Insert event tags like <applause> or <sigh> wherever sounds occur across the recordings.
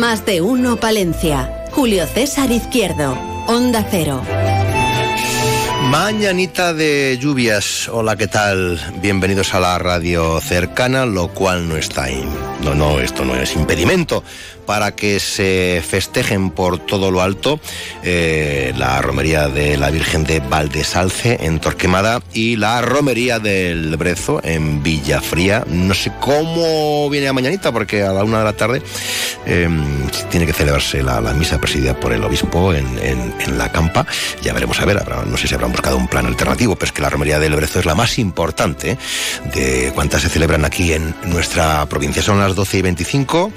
Más de uno Palencia. Julio César Izquierdo. Onda Cero. Mañanita de lluvias. Hola, ¿qué tal? Bienvenidos a la radio cercana, lo cual no está ahí. No, no, esto no es impedimento para que se festejen por todo lo alto eh, la romería de la Virgen de Valdesalce en Torquemada y la romería del Brezo en Villafría. No sé cómo viene la mañanita porque a la una de la tarde em, tiene que celebrarse la, misa presidida por el obispo en, la campa. Ya veremos a ver, no sé si habrán buscado un plan alternativo, pero es que la romería del Brezo es la más importante de cuántas se celebran aquí en nuestra provincia. Son las 12 y 25.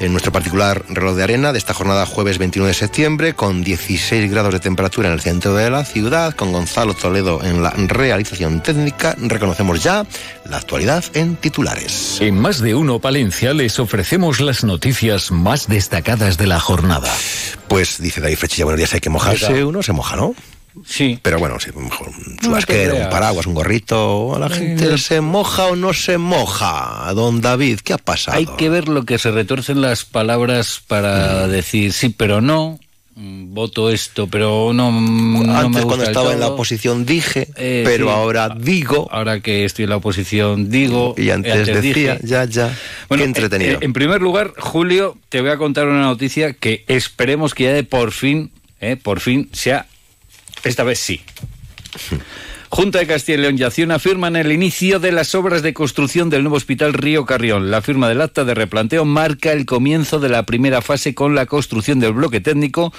En nuestro particular reloj de arena de esta jornada jueves 21 de septiembre, con 16 grados de temperatura en el centro de la ciudad, con Gonzalo Toledo en la realización técnica. Reconocemos ya la actualidad en titulares. En más de uno Palencia les ofrecemos las noticias más destacadas de la jornada. Pues dice David Frechilla, buenos días, hay que mojarse, uno se moja, ¿no? Sí. Pero bueno, sí, mejor un chubasquero, un paraguas, un gorrito. La gente se moja o no se moja. Don David, ¿qué ha pasado? Hay que ver lo que se retuercen las palabras para mm. decir sí, pero no. Mm, voto esto, pero no. Antes, cuando estaba en la oposición, dije, eh, pero ahora digo. Ahora que estoy en la oposición, digo. Y antes, decía, ya, ya. Qué entretenido. Eh, en primer lugar, Julio, te voy a contar una noticia que esperemos que ya de por fin, eh, por fin, sea esta vez sí. Junta de Castilla y León y Acción firman el inicio de las obras de construcción del nuevo hospital Río Carrión. La firma del acta de replanteo marca el comienzo de la primera fase con la construcción del bloque técnico.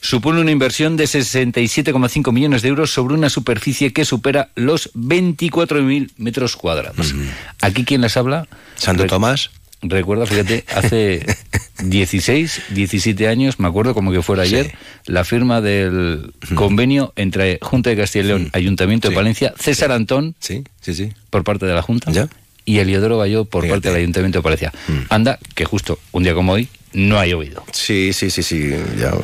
Supone una inversión de 67,5 millones de euros sobre una superficie que supera los 24.000 metros cuadrados. ¿Aquí quién les habla? Santo Tomás. Recuerda, fíjate, hace <laughs> 16, 17 años, me acuerdo como que fuera ayer, la firma del convenio entre Junta de Castilla y León, Ayuntamiento de Palencia, César Antón, sí, sí, sí. por parte de la Junta, y Eliodoro Bayó por parte del Ayuntamiento de Palencia. Mm. Anda, que justo un día como hoy no ha llovido. Sí, sí, sí, sí.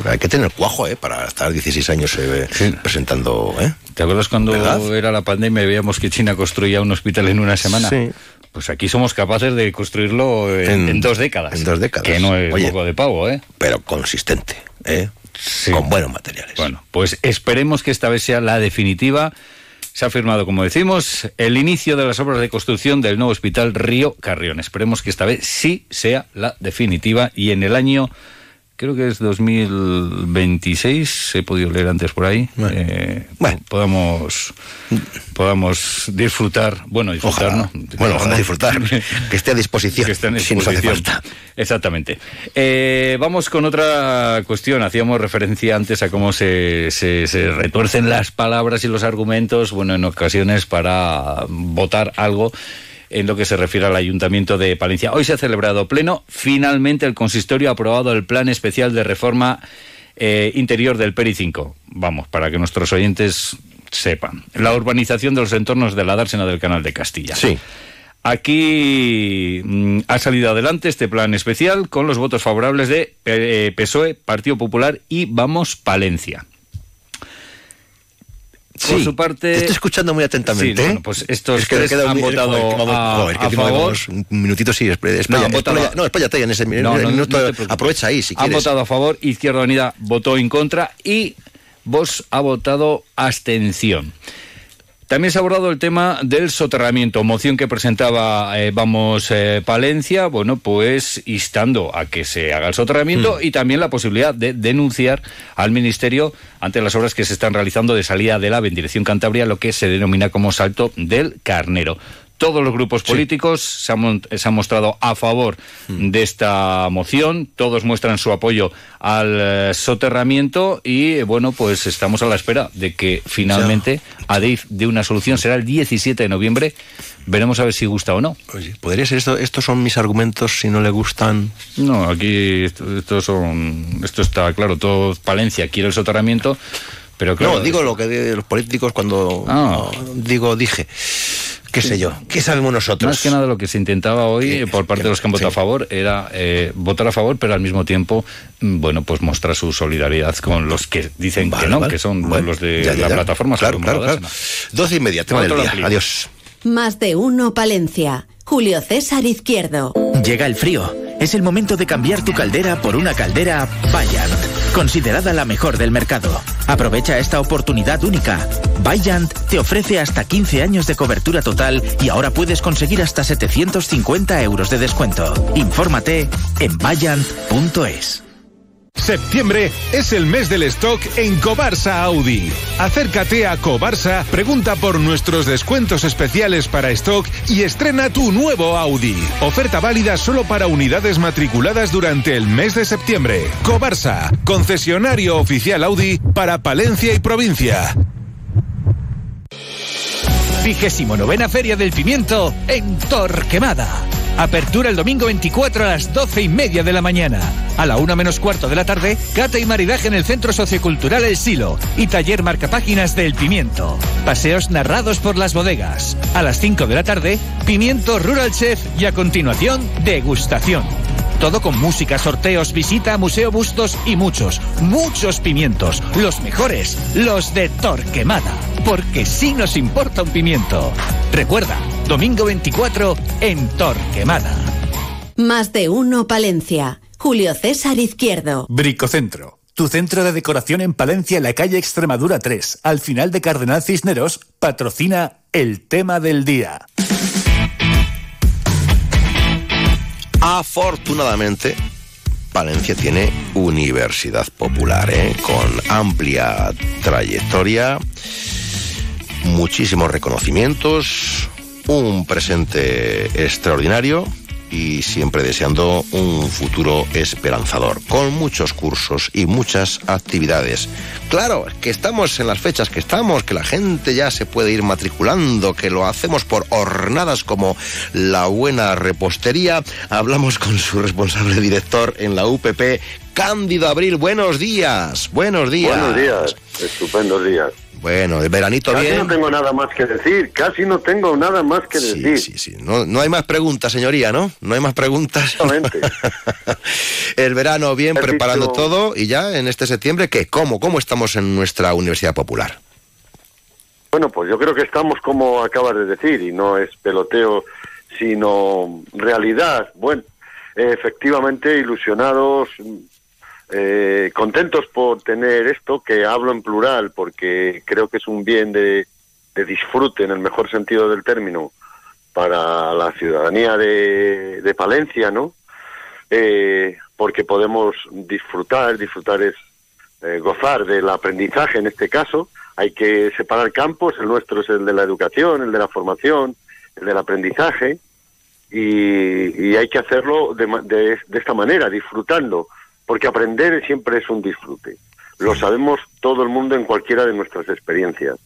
hay que tener cuajo, ¿eh? Para estar 16 años eh, presentando, ¿eh? ¿Te acuerdas cuando era la pandemia y veíamos que China construía un hospital en una semana? Sí. Pues aquí somos capaces de construirlo en, dos décadas. En dos décadas. Que no es poco de pavo, ¿eh? Pero consistente, ¿eh? Con buenos materiales. Bueno, pues esperemos que esta vez sea la definitiva. Se ha firmado, como decimos, el inicio de las obras de construcción del nuevo hospital Río Carrión. Esperemos que esta vez sí sea la definitiva y en el año creo que es 2026, he podido leer antes por ahí, bueno, eh, podamos, podamos disfrutar, bueno, disfrutar, ¿no? Bueno, ojalá disfrutar, que esté a disposición, que esté a disposición. Exactamente. Eh, vamos con otra cuestión, hacíamos referencia antes a cómo se, se, se retuercen las palabras y los argumentos, bueno, en ocasiones para votar algo en lo que se refiere al Ayuntamiento de Palencia. Hoy se ha celebrado pleno. Finalmente el consistorio ha aprobado el plan especial de reforma eh, interior del PERI 5. Vamos, para que nuestros oyentes sepan. La urbanización de los entornos de la dársena del Canal de Castilla. Sí. Aquí mm, ha salido adelante este plan especial con los votos favorables de eh, PSOE, Partido Popular y Vamos Palencia. Sí, por su parte. Te estoy escuchando muy atentamente. Sí, bueno, pues estos es que tres han votado a, a favor. Un minutito, sí, no, espérate en ese minuto. aprovecha ahí si quieres. Han votado a favor, Izquierda Unida votó en contra y Vos ha votado abstención. También se ha abordado el tema del soterramiento, moción que presentaba eh, Vamos eh, Palencia, bueno, pues instando a que se haga el soterramiento mm. y también la posibilidad de denunciar al Ministerio ante las obras que se están realizando de salida de la en dirección Cantabria, lo que se denomina como salto del carnero todos los grupos políticos se, han, mostrado a favor mm. de esta moción, todos muestran su apoyo al eh, soterramiento y bueno, pues estamos a la espera de que finalmente ADIF dé una solución. Será el 17 de noviembre, veremos a ver si gusta o no. Oye, ¿Podría ser esto? ¿Estos son mis argumentos si no le gustan? No, aquí esto, son, esto está claro, todo Palencia quiere el soterramiento, pero claro... No, digo lo que de los políticos cuando ah. digo, dije qué sé yo, qué sabemos nosotros. Más que nada lo que se intentaba hoy por parte de los que han votado a favor era eh, votar a favor, pero al mismo tiempo, mm, bueno, pues mostrar su solidaridad con los que dicen que no, que son los de la plataforma. Claro, claro, claro. Doce y media, tema del día. Adiós. Más de uno, Palencia. Julio César Izquierdo. Llega el frío. Es el momento de cambiar tu caldera por una caldera Bayant, considerada la mejor del mercado. Aprovecha esta oportunidad única. Bayant te ofrece hasta 15 años de cobertura total y ahora puedes conseguir hasta 750 euros de descuento. Infórmate en bayant.es. Septiembre es el mes del stock en Cobarsa Audi. Acércate a Cobarsa, pregunta por nuestros descuentos especiales para stock y estrena tu nuevo Audi. Oferta válida solo para unidades matriculadas durante el mes de septiembre. Cobarsa, concesionario oficial Audi para Palencia y provincia. Vigésimo novena Feria del Pimiento en Torquemada Apertura el domingo 24 a las 12 y media de la mañana. A la una menos cuarto de la tarde, cata y maridaje en el Centro Sociocultural El Silo y taller marcapáginas del Pimiento. Paseos narrados por las bodegas. A las 5 de la tarde, Pimiento Rural Chef y a continuación, degustación. Todo con música, sorteos, visita, museo bustos y muchos, muchos pimientos. Los mejores, los de Torquemada. Porque sí nos importa un pimiento. Recuerda, Domingo 24 en Torquemada. Más de uno Palencia. Julio César Izquierdo. Bricocentro. Tu centro de decoración en Palencia, en la calle Extremadura 3, al final de Cardenal Cisneros, patrocina el tema del día. Afortunadamente, Palencia tiene universidad popular, ¿eh? con amplia trayectoria, muchísimos reconocimientos, un presente extraordinario y siempre deseando un futuro esperanzador, con muchos cursos y muchas actividades. Claro, que estamos en las fechas que estamos, que la gente ya se puede ir matriculando, que lo hacemos por hornadas como la buena repostería. Hablamos con su responsable director en la UPP, Cándido Abril. Buenos días, buenos días. Buenos días, estupendos días. Bueno, el veranito casi bien. no tengo nada más que decir, casi no tengo nada más que decir. Sí, sí, no, no hay más preguntas, señoría, ¿no? No hay más preguntas. <laughs> el verano bien, preparando todo y ya en este septiembre, ¿qué? ¿Cómo? ¿Cómo estamos en nuestra Universidad Popular? Bueno, pues yo creo que estamos como acabas de decir y no es peloteo, sino realidad. Bueno, efectivamente ilusionados, eh, contentos por tener esto, que hablo en plural porque creo que es un bien de, disfrute en el mejor sentido del término para la ciudadanía de, Palencia, ¿no? Eh, porque podemos disfrutar, disfrutar es eh, gozar del aprendizaje en este caso. Hay que separar campos, el nuestro es el de la educación, el de la formación, el del aprendizaje, y, hay que hacerlo de, de esta manera, disfrutando porque aprender siempre es un disfrute. Lo sabemos todo el mundo en cualquiera de nuestras experiencias,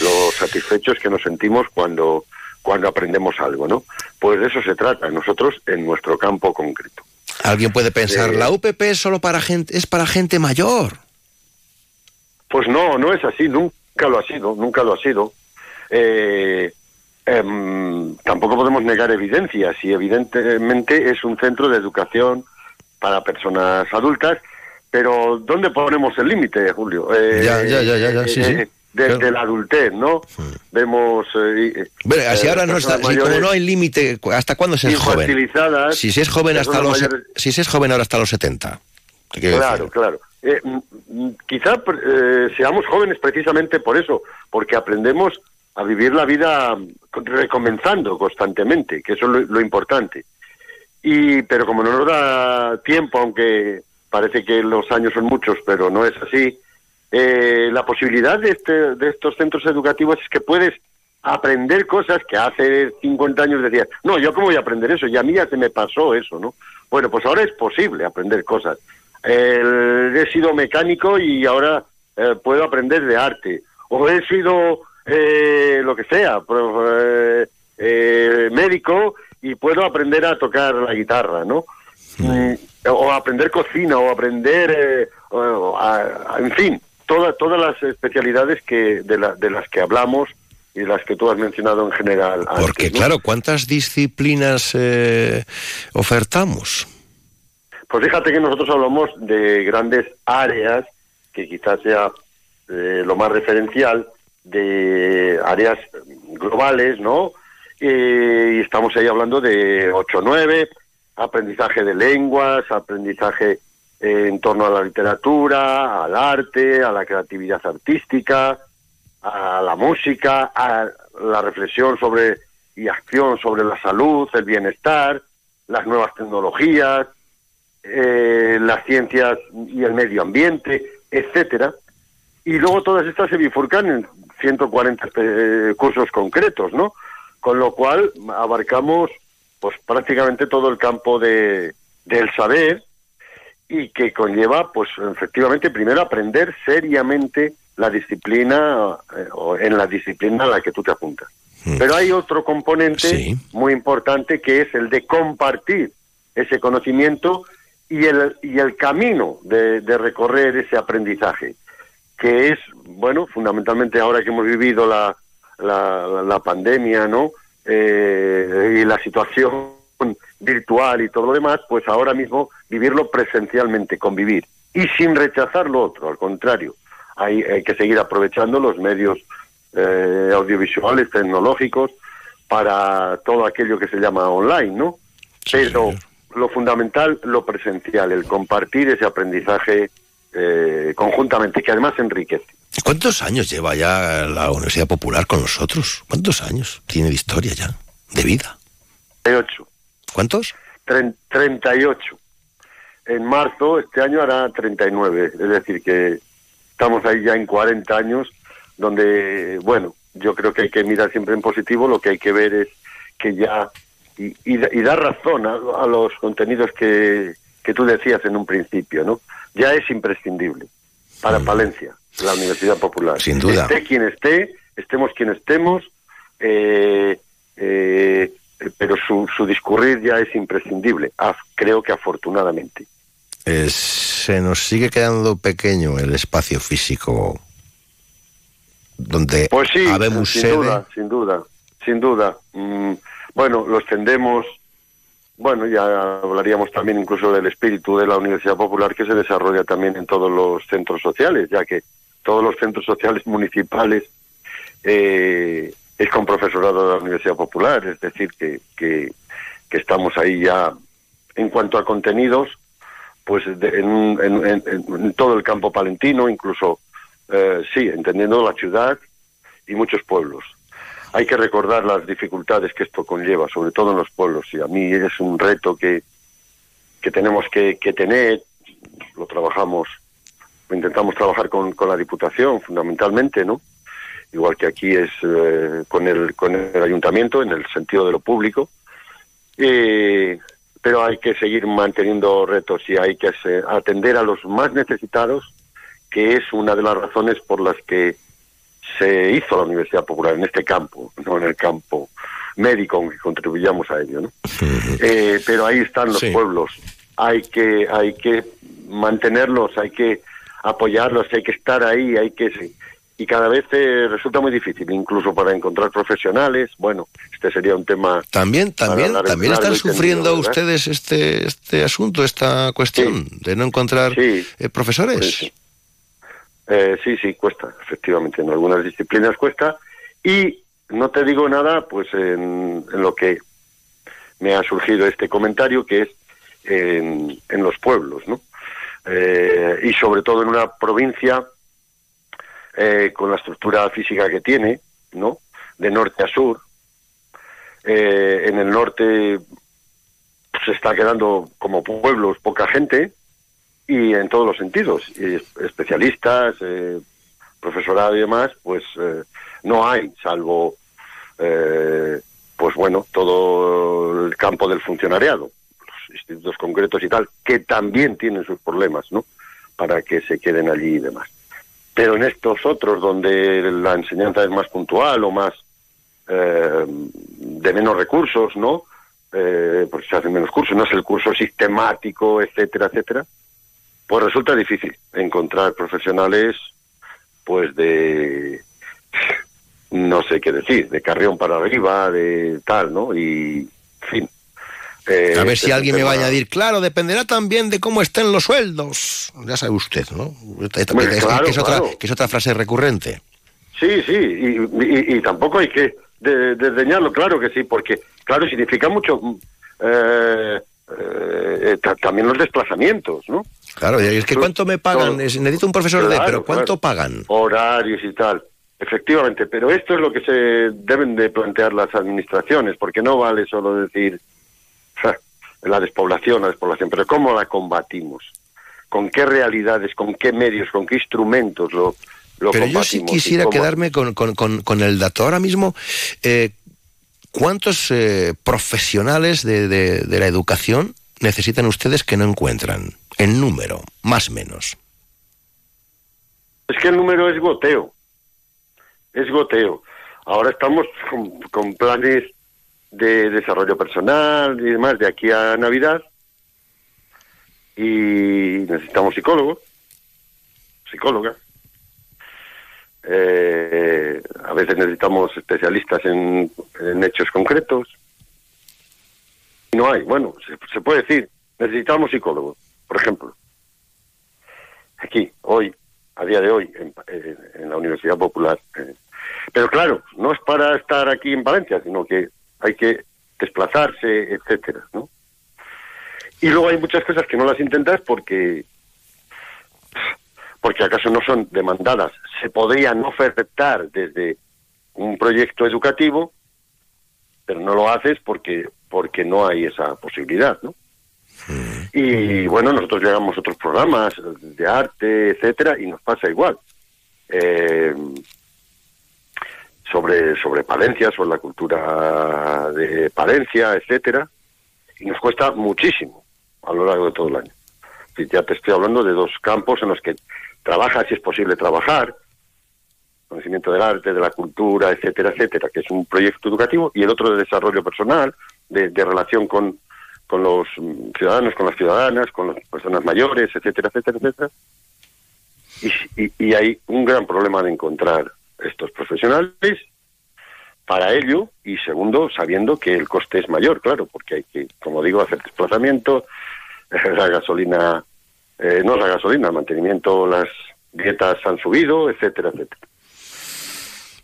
lo satisfechos que nos sentimos cuando, cuando aprendemos algo, ¿no? Pues de eso se trata, nosotros en nuestro campo concreto. Alguien puede pensar, la UPP es solo para gente, es para gente mayor. Pues no, no es así, nunca lo ha sido, nunca lo ha sido. Eh, em, tampoco podemos negar evidencias y evidentemente es un centro de educación para personas adultas, pero ¿dónde ponemos el límite, Julio? Eh, ya, ya, ya, ya, sí, sí. Eh, desde la adultez, ¿no? Vemos... Eh, bueno, así ahora no está, como no hay límite, ¿hasta cuándo se es joven? Si se es joven hasta los, si se es joven ahora hasta los 70. Claro, claro. Eh, quizá seamos jóvenes precisamente por eso, porque aprendemos a vivir la vida recomenzando constantemente, que eso es lo importante. Y, pero como no nos da tiempo, aunque parece que los años son muchos, pero no es así, eh, la posibilidad de, este, de estos centros educativos es que puedes aprender cosas que hace 50 años decías, no, yo cómo voy a aprender eso, y a mí ya se me pasó eso, ¿no? Bueno, pues ahora es posible aprender cosas. he sido mecánico y ahora eh, puedo aprender de arte, o he sido eh, lo que sea, eh, médico y puedo aprender a tocar la guitarra, ¿no? Mm, o aprender cocina, o aprender, eh, en fin, todas todas las especialidades que de, de las que hablamos y las que tú has mencionado en general. Porque, claro, ¿cuántas disciplinas eh, ofertamos? Pues fíjate que nosotros hablamos de grandes áreas, que quizás sea eh, lo más referencial, de áreas globales, ¿no? Y estamos ahí hablando de 8 9, aprendizaje de lenguas, aprendizaje en torno a la literatura, al arte, a la creatividad artística, a la música, a la reflexión sobre y acción sobre la salud, el bienestar, las nuevas tecnologías, eh, las ciencias y el medio ambiente, etcétera. Y luego todas estas se bifurcan en 140 eh, cursos concretos, ¿no? Con lo cual abarcamos pues prácticamente todo el campo de, del saber y que conlleva, pues efectivamente, primero aprender seriamente la disciplina eh, o en la disciplina a la que tú te apuntas. Mm. Pero hay otro componente muy importante que es el de compartir ese conocimiento y el, y el camino de, recorrer ese aprendizaje, que es, bueno, fundamentalmente ahora que hemos vivido la, la, la pandemia, ¿no? Eh, y la situación virtual y todo lo demás, pues ahora mismo vivirlo presencialmente, convivir. Y sin rechazar lo otro, al contrario, hay, hay que seguir aprovechando los medios eh, audiovisuales, tecnológicos, para todo aquello que se llama online, ¿no? Pero lo fundamental, lo presencial, el compartir ese aprendizaje eh, conjuntamente, que además enriquece. ¿Cuántos años lleva ya la Universidad Popular con nosotros? ¿Cuántos años tiene de historia ya, de vida? 38. ¿Cuántos? 38. En marzo, este año hará 39. Es decir, que estamos ahí ya en 40 años, donde, bueno, yo creo que hay que mirar siempre en positivo, lo que hay que ver es que ya, y, y, dar razón a, los contenidos que, que tú decías en un principio, ¿no? Ya es imprescindible para mm. Palencia, la Universidad Popular. Sin duda. Esté quien esté, estemos quien estemos, eh, eh, pero su, su discurrir ya es imprescindible, creo que afortunadamente. se nos sigue quedando pequeño el espacio físico donde pues sí, sin duda, sin duda, sin duda. Mm, bueno, lo extendemos, bueno, ya hablaríamos también incluso del espíritu de la Universidad Popular que se desarrolla también en todos los centros sociales, ya que todos los centros sociales <laughs> municipales eh, es con profesorado de la Universidad Popular, es decir, que, que, estamos ahí ya en cuanto a contenidos, pues en, en, todo el campo palentino, incluso, eh, sí, entendiendo la ciudad y muchos pueblos. Hay que recordar las dificultades que esto conlleva, sobre todo en los pueblos, y a mí es un reto que, que tenemos que, que tener, lo trabajamos, intentamos trabajar con, con la Diputación fundamentalmente, ¿no? igual que aquí es eh, con, el, con el ayuntamiento, en el sentido de lo público. pero hay que seguir manteniendo retos y hay que atender a los más necesitados, que es una de las razones por las que se hizo la Universidad Popular en este campo, no en el campo médico, aunque contribuyamos a ello. ¿no? Eh, pero ahí están los pueblos, hay que, hay que mantenerlos, hay que apoyarlos, hay que estar ahí, hay que y cada vez eh, resulta muy difícil, incluso para encontrar profesionales. Bueno, este sería un tema. También, también, también están sufriendo ustedes este este asunto, esta cuestión de no encontrar eh, profesores. Eh, sí, sí, cuesta, efectivamente, en algunas disciplinas cuesta. Y no te digo nada, pues en, en lo que me ha surgido este comentario, que es en, en los pueblos, ¿no? Y sobre todo en una provincia eh, con la estructura física que tiene, ¿no? De norte a sur. Eh, en el norte se está quedando como pueblos poca gente y en todos los sentidos, y especialistas, eh, profesorado y demás, pues no hay, salvo, pues bueno, todo el campo del funcionariado, institutos concretos y tal, que también tienen sus problemas, ¿no? Para que se queden allí y demás. Pero en estos otros, donde la enseñanza es más puntual o más eh, de menos recursos, ¿no? Eh, porque se hacen menos cursos, no es el curso sistemático, etcétera, etcétera, pues resulta difícil encontrar profesionales, pues de, no sé qué decir, de carrión para arriba, de tal, ¿no? Y, en fin. Eh, a ver si alguien me va a añadir, claro, dependerá también de cómo estén los sueldos. Ya sabe usted, ¿no? que, es, otra, que es otra frase recurrente. Sí, sí, y, y, tampoco hay que desdeñarlo, claro que sí, porque, claro, significa mucho eh, eh, también los desplazamientos, ¿no? Claro, y es que ¿cuánto me pagan? Necesito un profesor de, pero ¿cuánto pagan? Horarios y tal. Efectivamente, pero esto es lo que se deben de plantear las administraciones, porque no vale solo decir la despoblación, la despoblación, pero ¿cómo la combatimos? ¿Con qué realidades, con qué medios, con qué instrumentos lo, pero yo sí quisiera quedarme con, con, el dato. Ahora mismo, eh, ¿cuántos eh, profesionales de, de, la educación necesitan ustedes que no encuentran? En número, más o menos. Es que el número es goteo. Es goteo. Ahora estamos con, planes de desarrollo personal y demás de aquí a Navidad. Y necesitamos psicólogos, psicólogas eh, a veces necesitamos especialistas en, hechos concretos. No hay, bueno, se, puede decir, necesitamos psicólogos, por ejemplo. Aquí, hoy, a día de hoy, en, la Universidad Popular. Eh. Pero claro, no es para estar aquí en Valencia, sino que hay que desplazarse, etcétera, ¿no? Y luego hay muchas cosas que no las intentas porque porque acaso no son demandadas. Se podrían ofertar desde un proyecto educativo, pero no lo haces porque porque no hay esa posibilidad, ¿no? Y bueno, nosotros llegamos a otros programas de arte, etcétera, y nos pasa igual. Eh, sobre, sobre Palencia, sobre la cultura de Palencia, etcétera, y nos cuesta muchísimo a lo largo de todo el año. Ya te estoy hablando de dos campos en los que trabaja si es posible trabajar, conocimiento del arte, de la cultura, etcétera, etcétera, que es un proyecto educativo, y el otro de desarrollo personal, de, relación con, con los ciudadanos, con las ciudadanas, con las personas mayores, etcétera, etcétera, etcétera. Y, y, hay un gran problema de encontrar estos profesionales para ello y segundo, sabiendo que el coste es mayor, claro, porque hay que, como digo, hacer desplazamiento, <laughs> la gasolina eh, no la gasolina, el mantenimiento, las dietas han subido, etcétera, etcétera.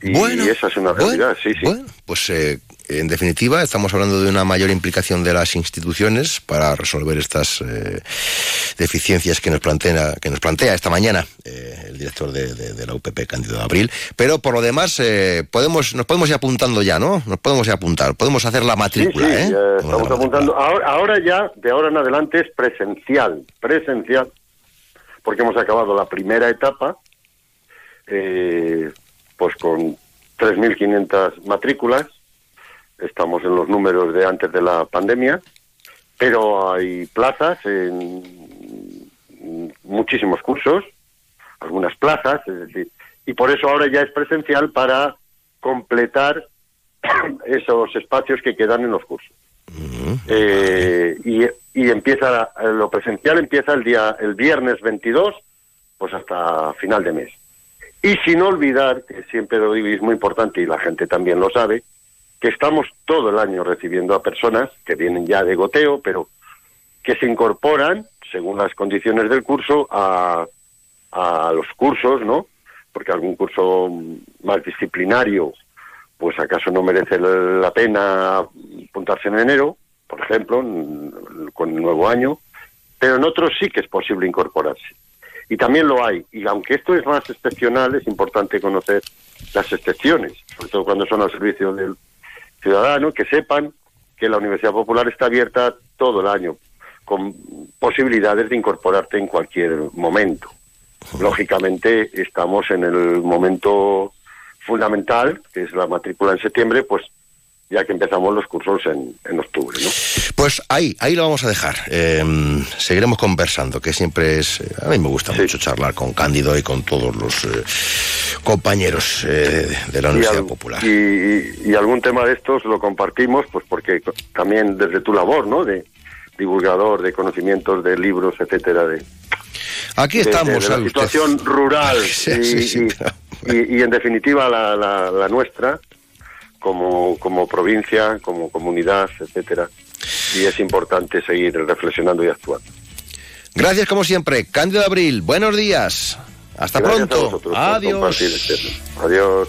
Y, bueno, esa es una realidad, sí, sí. Bueno, pues eh, en definitiva estamos hablando de una mayor implicación de las instituciones para resolver estas eh, deficiencias que nos plantea, que nos plantea esta mañana eh, el director de, la UPP, Cándido Abril. Pero por lo demás, podemos, nos podemos ir apuntando ya, ¿no? Nos podemos ir apuntar, podemos hacer la matrícula, sí, sí, estamos apuntando. Ahora, ahora ya, de ahora en adelante, es presencial, presencial, porque hemos acabado la primera etapa. Eh, pues con 3.500 matrículas, estamos en los números de antes de la pandemia, pero hay plazas en muchísimos cursos, algunas plazas, es decir, y por eso ahora ya es presencial para completar <coughs> esos espacios que quedan en los cursos. Eh, y, y, empieza lo presencial empieza el día el viernes 22 pues hasta final de mes y sin olvidar, que siempre lo digo y es muy importante y la gente también lo sabe, que estamos todo el año recibiendo a personas que vienen ya de goteo, pero que se incorporan, según las condiciones del curso, a, a los cursos, ¿no? Porque algún curso más disciplinario, pues acaso no merece la pena apuntarse en enero, por ejemplo, con el nuevo año, pero en otros sí que es posible incorporarse y también lo hay. Y aunque esto es más excepcional, es importante conocer las excepciones, sobre todo cuando son al servicio del ciudadano, que sepan que la Universidad Popular está abierta todo el año, con posibilidades de incorporarte en cualquier momento. Lógicamente estamos en el momento fundamental, que es la matrícula en septiembre, pues ya que empezamos los cursos en, en octubre. ¿no? Pues ahí, ahí lo vamos a dejar. Em, seguiremos conversando, que siempre es. A mí me gusta mucho charlar con Cándido y con todos los eh, compañeros eh, de la Universidad Popular. Y, y, algún tema de estos lo compartimos, pues porque también desde tu labor, ¿no? De divulgador de conocimientos, de libros, etcétera, de. Aquí estamos, de, la situación rural <laughs> y, y, en definitiva la, la, la nuestra como, como provincia, como comunidad, etcétera y es importante seguir reflexionando y actuando. Gracias como siempre. Cándido Abril, buenos días. Hasta pronto. Adiós. Adiós.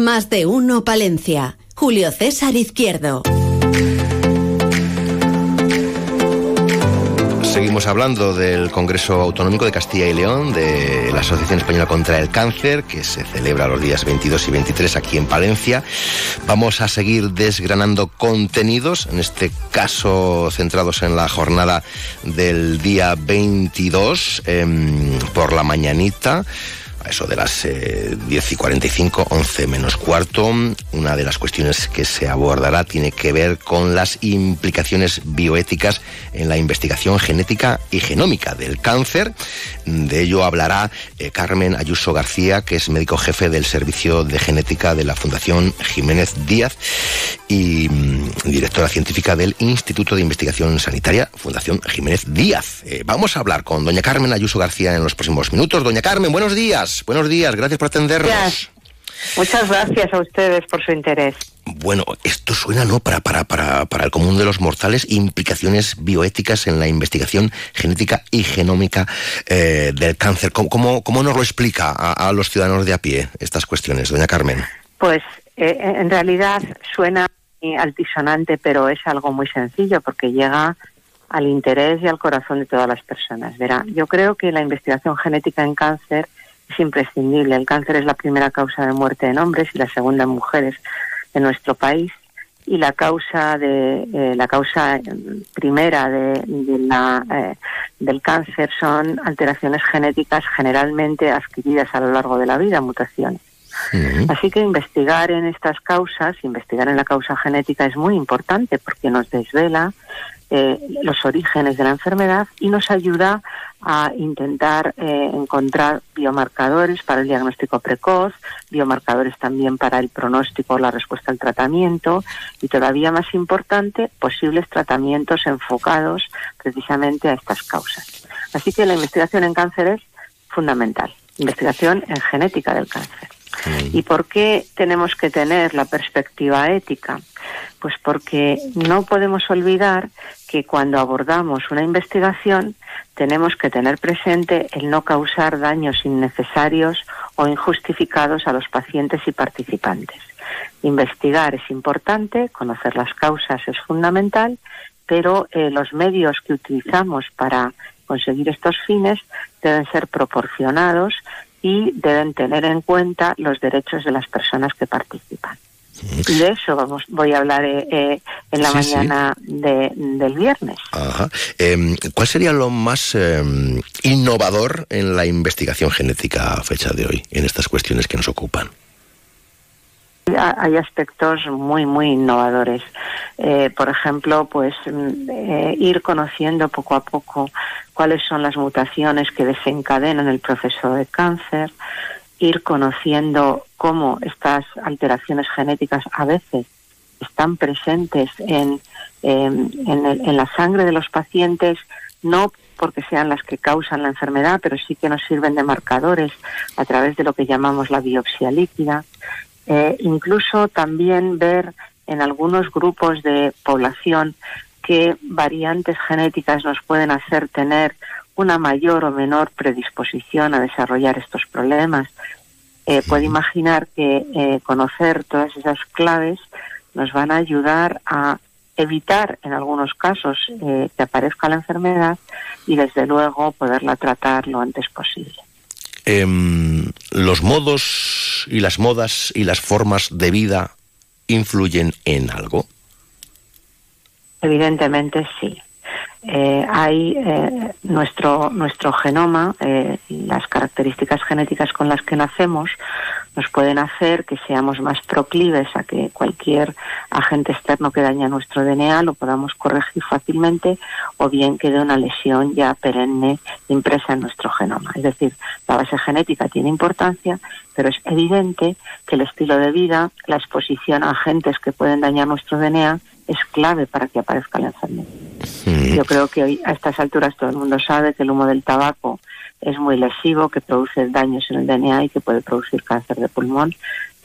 Más de uno Palencia. Julio César Izquierdo. Seguimos hablando del Congreso Autonómico de Castilla y León, de la Asociación Española contra el Cáncer, que se celebra los días 22 y 23 aquí en Palencia. Vamos a seguir desgranando contenidos, en este caso centrados en la jornada del día 22 em, por la mañanita a eso de las 10 eh, y 45, 11 menos cuarto. Una de las cuestiones que se abordará tiene que ver con las implicaciones bioéticas en la investigación genética y genómica del cáncer. De ello hablará eh, Carmen Ayuso García, que es médico jefe del Servicio de Genética de la Fundación Jiménez Díaz y mm, directora científica del Instituto de Investigación Sanitaria Fundación Jiménez Díaz. Eh, vamos a hablar con doña Carmen Ayuso García en los próximos minutos. Doña Carmen, buenos días buenos días, gracias por atendernos. Muchas gracias a ustedes por su interés. Bueno, esto suena, ¿no? Para, para, para, para el común de los mortales, implicaciones bioéticas en la investigación genética y genómica eh, del cáncer. ¿Cómo, ¿Cómo, nos lo explica a, los ciudadanos de a pie estas cuestiones, doña Carmen? Pues eh, en realidad suena altisonante, pero es algo muy sencillo porque llega al interés y al corazón de todas las personas. Verá, yo creo que la investigación genética en cáncer es imprescindible. El cáncer es la primera causa de muerte en hombres y la segunda en mujeres en nuestro país y la causa de eh, la causa primera de, la, eh, del cáncer son alteraciones genéticas generalmente adquiridas a lo largo de la vida, mutaciones. Así que investigar en estas causas, investigar en la causa genética es muy importante porque nos desvela eh, los orígenes de la enfermedad y nos ayuda a intentar eh, encontrar biomarcadores para el diagnóstico precoz, biomarcadores también para el pronóstico la respuesta al tratamiento y todavía más importante, posibles tratamientos enfocados precisamente a estas causas. Así que la investigación en cáncer es fundamental, investigación en genética del cáncer. ¿Y por qué tenemos que tener la perspectiva ética? Pues porque no podemos olvidar que cuando abordamos una investigación tenemos que tener presente el no causar daños innecesarios o injustificados a los pacientes y participantes. Investigar es importante, conocer las causas es fundamental, pero eh, los medios que utilizamos para conseguir estos fines deben ser proporcionados y deben tener en cuenta los derechos de las personas que participan. Y de eso vamos, voy a hablar eh, eh, en la mañana del viernes. Em, ¿Cuál sería lo más em, innovador en la investigación genética a fecha de hoy, en estas cuestiones que nos ocupan? Hay aspectos muy muy innovadores eh, por ejemplo pues mm, eh, ir conociendo poco a poco cuáles son las mutaciones que desencadenan el proceso de cáncer ir conociendo cómo estas alteraciones genéticas a veces están presentes en, en, en la sangre de los pacientes no porque sean las que causan la enfermedad, pero sí que nos sirven de marcadores a través de lo que llamamos la biopsia líquida. Eh, incluso también ver en algunos grupos de población qué variantes genéticas nos pueden hacer tener una mayor o menor predisposición a desarrollar estos problemas. eh, puede imaginar que eh, conocer todas esas claves nos van a ayudar a evitar en algunos casos eh, que aparezca la enfermedad y desde luego poderla tratar lo antes posible. Em, ¿Los modos y las modas y las formas de vida influyen en algo? Evidentemente sí. Eh, hay eh, nuestro nuestro genoma, eh, las características genéticas con las que nacemos nos pueden hacer que seamos más proclives a que cualquier agente externo que daña nuestro DNA lo podamos corregir fácilmente o bien que de una lesión ya perenne impresa en nuestro genoma. Es decir, la base genética tiene importancia, pero es evidente que el estilo de vida, la exposición a agentes que pueden dañar nuestro DNA es clave para que aparezca la enfermedad. Yo creo que hoy a estas alturas todo el mundo sabe que el humo del tabaco es muy lesivo, que produce daños en el DNA y que puede producir cáncer de pulmón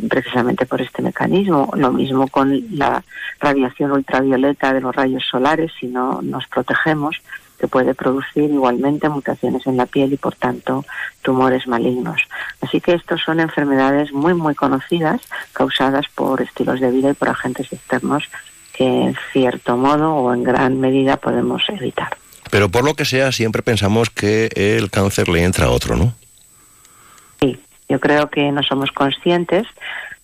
precisamente por este mecanismo. Lo mismo con la radiación ultravioleta de los rayos solares, si no nos protegemos, que puede producir igualmente mutaciones en la piel y por tanto tumores malignos. Así que estos son enfermedades muy muy conocidas causadas por estilos de vida y por agentes externos que en cierto modo o en gran medida podemos evitar. Pero por lo que sea, siempre pensamos que el cáncer le entra a otro, ¿no? Sí, yo creo que no somos conscientes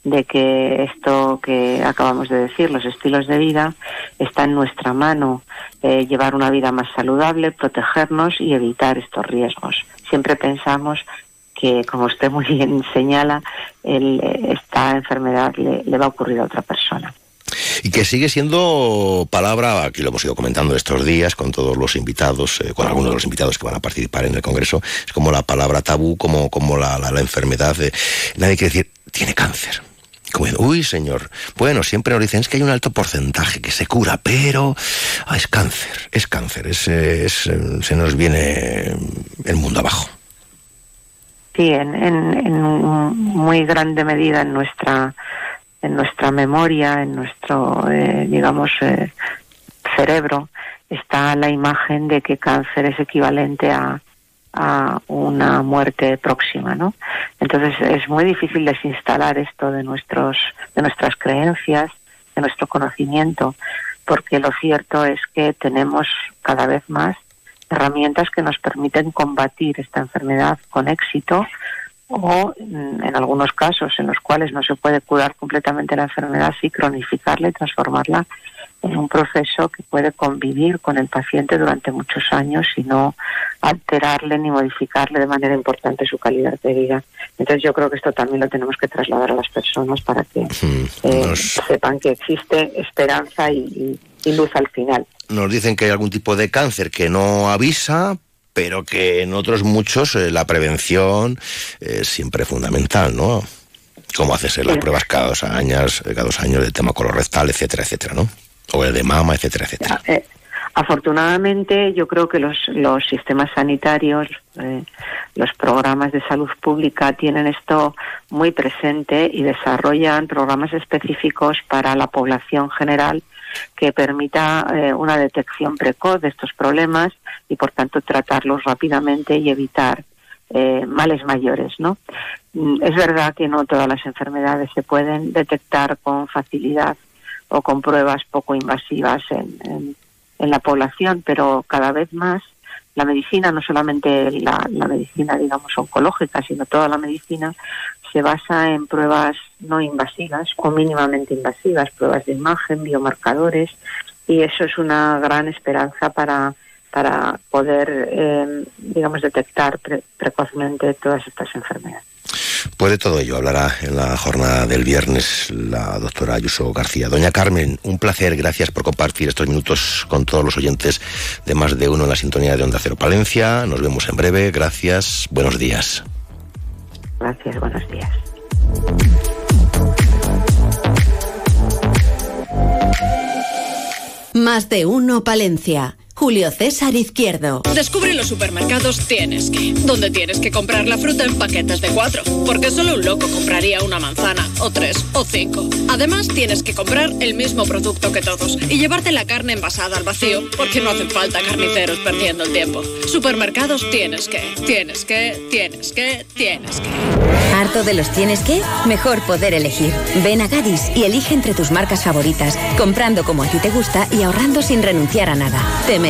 de que esto que acabamos de decir, los estilos de vida, está en nuestra mano eh, llevar una vida más saludable, protegernos y evitar estos riesgos. Siempre pensamos que, como usted muy bien <laughs> señala, el, esta enfermedad le, le va a ocurrir a otra persona y que sigue siendo palabra, aquí lo hemos ido comentando estos días con todos los invitados, eh, con algunos de los invitados que van a participar en el Congreso, es como la palabra tabú, como, como la, la, enfermedad. De, nadie quiere decir, tiene cáncer. Uy, señor. Bueno, siempre nos dicen es que hay un alto porcentaje que se cura, pero ah, es cáncer, es cáncer, es, es, se nos viene el mundo abajo. Sí, en, en, en muy grande medida en nuestra en nuestra memoria, en nuestro, eh, digamos, eh, cerebro, está la imagen de que cáncer es equivalente a, a una muerte próxima, ¿no? Entonces es muy difícil desinstalar esto de nuestros, de nuestras creencias, de nuestro conocimiento, porque lo cierto es que tenemos cada vez más herramientas que nos permiten combatir esta enfermedad con éxito o mm, en algunos casos en los cuales no se puede curar completamente la enfermedad, sí cronificarla y transformarla en un proceso que puede convivir con el paciente durante muchos años y no alterarle ni modificarle de manera importante su calidad de vida. Entonces yo creo que esto también lo tenemos que trasladar a las personas para que eh, sepan que existe esperanza y, y luz al final. Nos dicen que hay algún tipo de cáncer que no avisa, pero que en otros muchos eh, la prevención es siempre fundamental, ¿no? Como hacerse las pruebas cada dos años, eh, cada dos años del tema colorectal, etcétera, etcétera, ¿no? O el de mama, etcétera, etcétera. Eh, afortunadamente, yo creo que los, los sistemas sanitarios, los programas de salud pública tienen esto muy presente y desarrollan programas específicos para la población general que permita una detección precoz de estos problemas y por tanto tratarlos rápidamente y evitar eh, males mayores, ¿no? Mm, es verdad que no todas las enfermedades se pueden detectar con facilidad o con pruebas poco invasivas en, en, la población, pero cada vez más la medicina, no solamente la, la, medicina, digamos, oncológica, sino toda la medicina, se basa en pruebas no invasivas o mínimamente invasivas, pruebas de imagen, biomarcadores, y eso es una gran esperanza para para poder, eh, digamos, detectar pre precozmente todas estas enfermedades. Pues de todo ello hablará en la jornada del viernes la doctora Ayuso García. Doña Carmen, un placer, gracias por compartir estos minutos con todos los oyentes de más de uno en la sintonía de Onda Cero Palencia. Nos vemos en breve, gracias, buenos días. Gracias, buenos días. Más de uno Palencia. Julio César Izquierdo. Descubre los supermercados Tienes que, donde tienes que comprar la fruta en paquetes de cuatro, porque solo un loco compraría una manzana, o tres, o cinco. Además, tienes que comprar el mismo producto que todos y llevarte la carne envasada al vacío, porque no hacen falta carniceros perdiendo el tiempo. Supermercados Tienes que, tienes que, tienes que, tienes que. ¿Harto de los tienes que? Mejor poder elegir. Ven a Gadis y elige entre tus marcas favoritas, comprando como a ti te gusta y ahorrando sin renunciar a nada. Te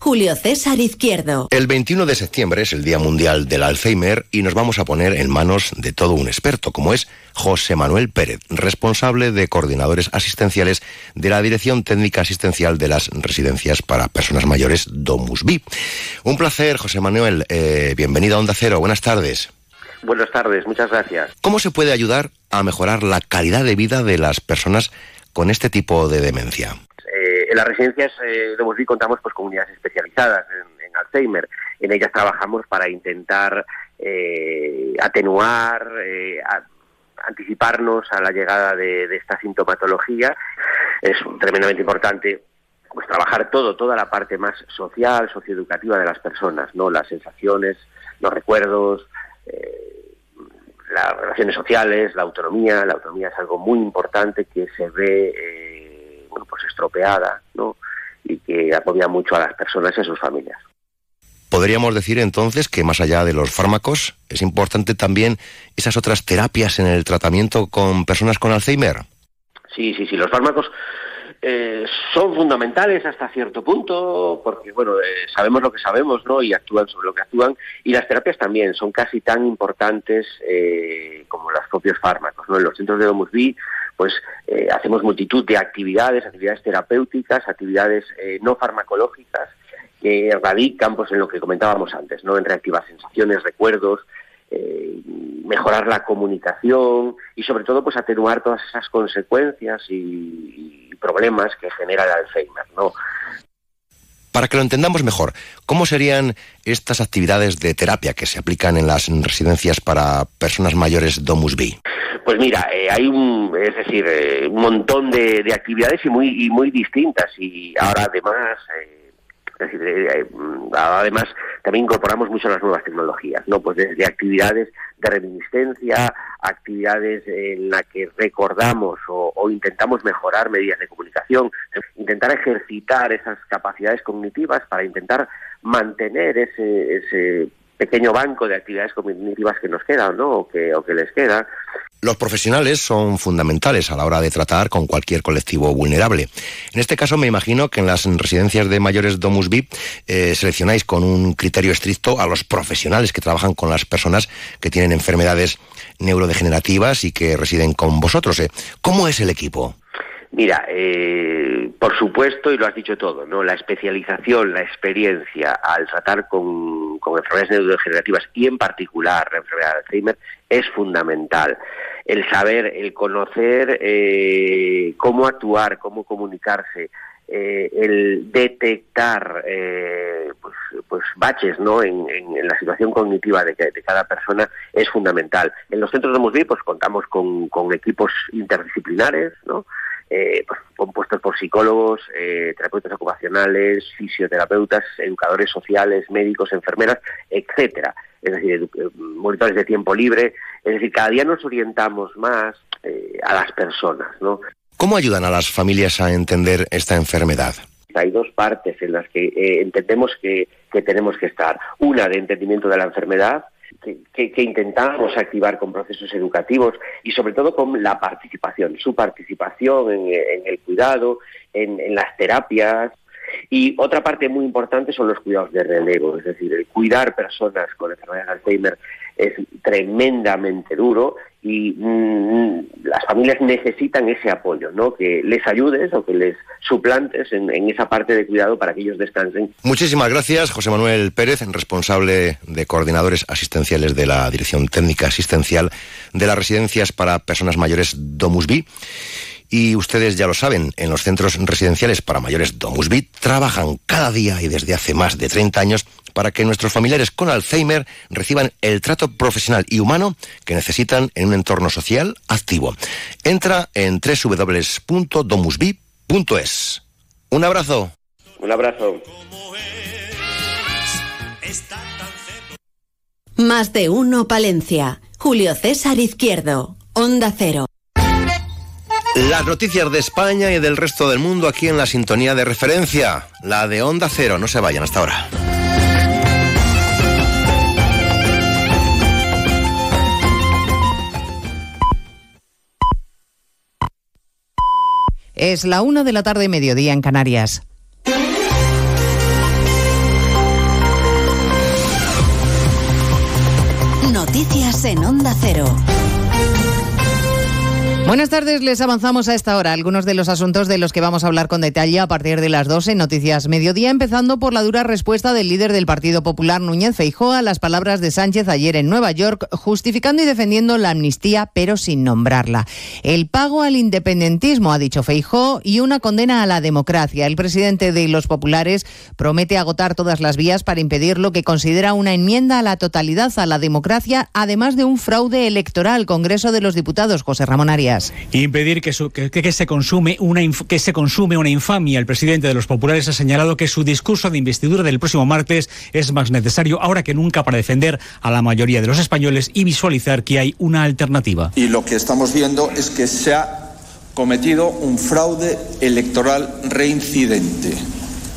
Julio César Izquierdo. El 21 de septiembre es el Día Mundial del Alzheimer y nos vamos a poner en manos de todo un experto, como es José Manuel Pérez, responsable de coordinadores asistenciales de la Dirección Técnica Asistencial de las Residencias para Personas Mayores Domusbi. Un placer, José Manuel. Eh, bienvenido a Onda Cero. Buenas tardes. Buenas tardes, muchas gracias. ¿Cómo se puede ayudar a mejorar la calidad de vida de las personas con este tipo de demencia? En las residencias eh, de Bosby contamos pues, con unidades especializadas en, Alzheimer. En ellas trabajamos para intentar eh, atenuar, eh, anticiparnos a la llegada de, de, esta sintomatología. Es tremendamente importante pues trabajar todo, toda la parte más social, socioeducativa de las personas, ¿no? Las sensaciones, los recuerdos, eh, las relaciones sociales, la autonomía. La autonomía es algo muy importante que se ve eh, bueno, pues estropeada, ¿no? Y que agobia mucho a las personas y a sus familias. Podríamos decir entonces que más allá de los fármacos, es importante también esas otras terapias en el tratamiento con personas con Alzheimer. Sí, sí, sí, los fármacos eh, son fundamentales hasta cierto punto, porque bueno, eh, sabemos lo que sabemos, ¿no? Y actúan sobre lo que actúan. Y las terapias también son casi tan importantes eh, como los propios fármacos, ¿no? En los centros de Domus B pues eh, hacemos multitud de actividades, actividades terapéuticas, actividades eh, no farmacológicas que radican pues en lo que comentábamos antes, ¿no? En reactivar sensaciones, recuerdos, eh, mejorar la comunicación y sobre todo pues atenuar todas esas consecuencias y, y problemas que genera el Alzheimer, ¿no? Para que lo entendamos mejor, ¿cómo serían estas actividades de terapia que se aplican en las residencias para personas mayores Domus B? Pues mira, eh, hay un, es decir, eh, un montón de, de, actividades y muy, y muy distintas y ahora además, eh, eh, además también incorporamos mucho las nuevas tecnologías, ¿no? Pues desde actividades de reminiscencia, actividades en las que recordamos o, o, intentamos mejorar medidas de comunicación, intentar ejercitar esas capacidades cognitivas para intentar mantener ese, ese pequeño banco de actividades cognitivas que nos quedan, ¿no? O que, o que les queda. Los profesionales son fundamentales a la hora de tratar con cualquier colectivo vulnerable. En este caso, me imagino que en las residencias de mayores Domus VIP eh, seleccionáis con un criterio estricto a los profesionales que trabajan con las personas que tienen enfermedades neurodegenerativas y que residen con vosotros. ¿eh? ¿Cómo es el equipo? Mira, eh, por supuesto, y lo has dicho todo, ¿no? La especialización, la experiencia al tratar con, enfermedades neurodegenerativas y en particular la enfermedad de Alzheimer es fundamental. El saber, el conocer eh, cómo actuar, cómo comunicarse, eh, el detectar eh, pues, pues, baches ¿no? En, en, en, la situación cognitiva de, de, cada persona es fundamental. En los centros de Musbi pues contamos con, con equipos interdisciplinares, ¿no? Eh, pues, compuestos por psicólogos, eh, terapeutas ocupacionales, fisioterapeutas, educadores sociales, médicos, enfermeras, etcétera. Es decir, monitores de tiempo libre. Es decir, cada día nos orientamos más eh, a las personas, ¿no? ¿Cómo ayudan a las familias a entender esta enfermedad? Hay dos partes en las que eh, entendemos que, que tenemos que estar. Una de entendimiento de la enfermedad, que, que, intentamos activar con procesos educativos y sobre todo con la participación, su participación en, el cuidado, en, en, las terapias. Y otra parte muy importante son los cuidados de relevo, es decir, el cuidar personas con enfermedad de Alzheimer es tremendamente duro y mmm, las familias necesitan ese apoyo, ¿no? Que les ayudes o que les suplantes en, esa parte de cuidado para que ellos descansen. Muchísimas gracias, José Manuel Pérez, responsable de coordinadores asistenciales de la Dirección Técnica Asistencial de las Residencias para Personas Mayores Domusbi. Y ustedes ya lo saben, en los centros residenciales para mayores Domus Vit trabajan cada día y desde hace más de 30 años para que nuestros familiares con Alzheimer reciban el trato profesional y humano que necesitan en un entorno social activo. Entra en www.domusvit.es. Un abrazo. Un abrazo. Más de uno Palencia. Julio César Izquierdo. Onda Cero. Las noticias de España y del resto del mundo aquí en la sintonía de referencia, la de Onda Cero. No se vayan hasta ahora. Es la una de la tarde, mediodía en Canarias. Buenas tardes, les avanzamos a esta hora algunos de los asuntos de los que vamos a hablar con detalle a partir de las 12 en Noticias Mediodía, empezando por la dura respuesta del líder del Partido Popular, Núñez Feijóo, a las palabras de Sánchez ayer en Nueva York, justificando y defendiendo la amnistía, pero sin nombrarla. El pago al independentismo, ha dicho Feijóo, y una condena a la democracia. El presidente de los populares promete agotar todas las vías para impedir lo que considera una enmienda a la totalidad a la democracia, además de un fraude electoral. Congreso de los Diputados, José Ramón Arias. Impedir que, su, que, que, se consume una que se consume una infamia. El presidente de los populares ha señalado que su discurso de investidura del próximo martes es más necesario ahora que nunca para defender a la mayoría de los españoles y visualizar que hay una alternativa. Y lo que estamos viendo es que se ha cometido un fraude electoral reincidente,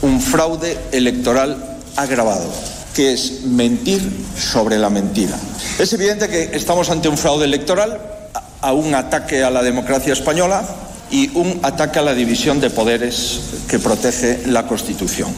un fraude electoral agravado que es mentir sobre la mentira. Es evidente que estamos ante un fraude electoral a un ataque a la democracia española y un ataque a la división de poderes que protege la Constitución.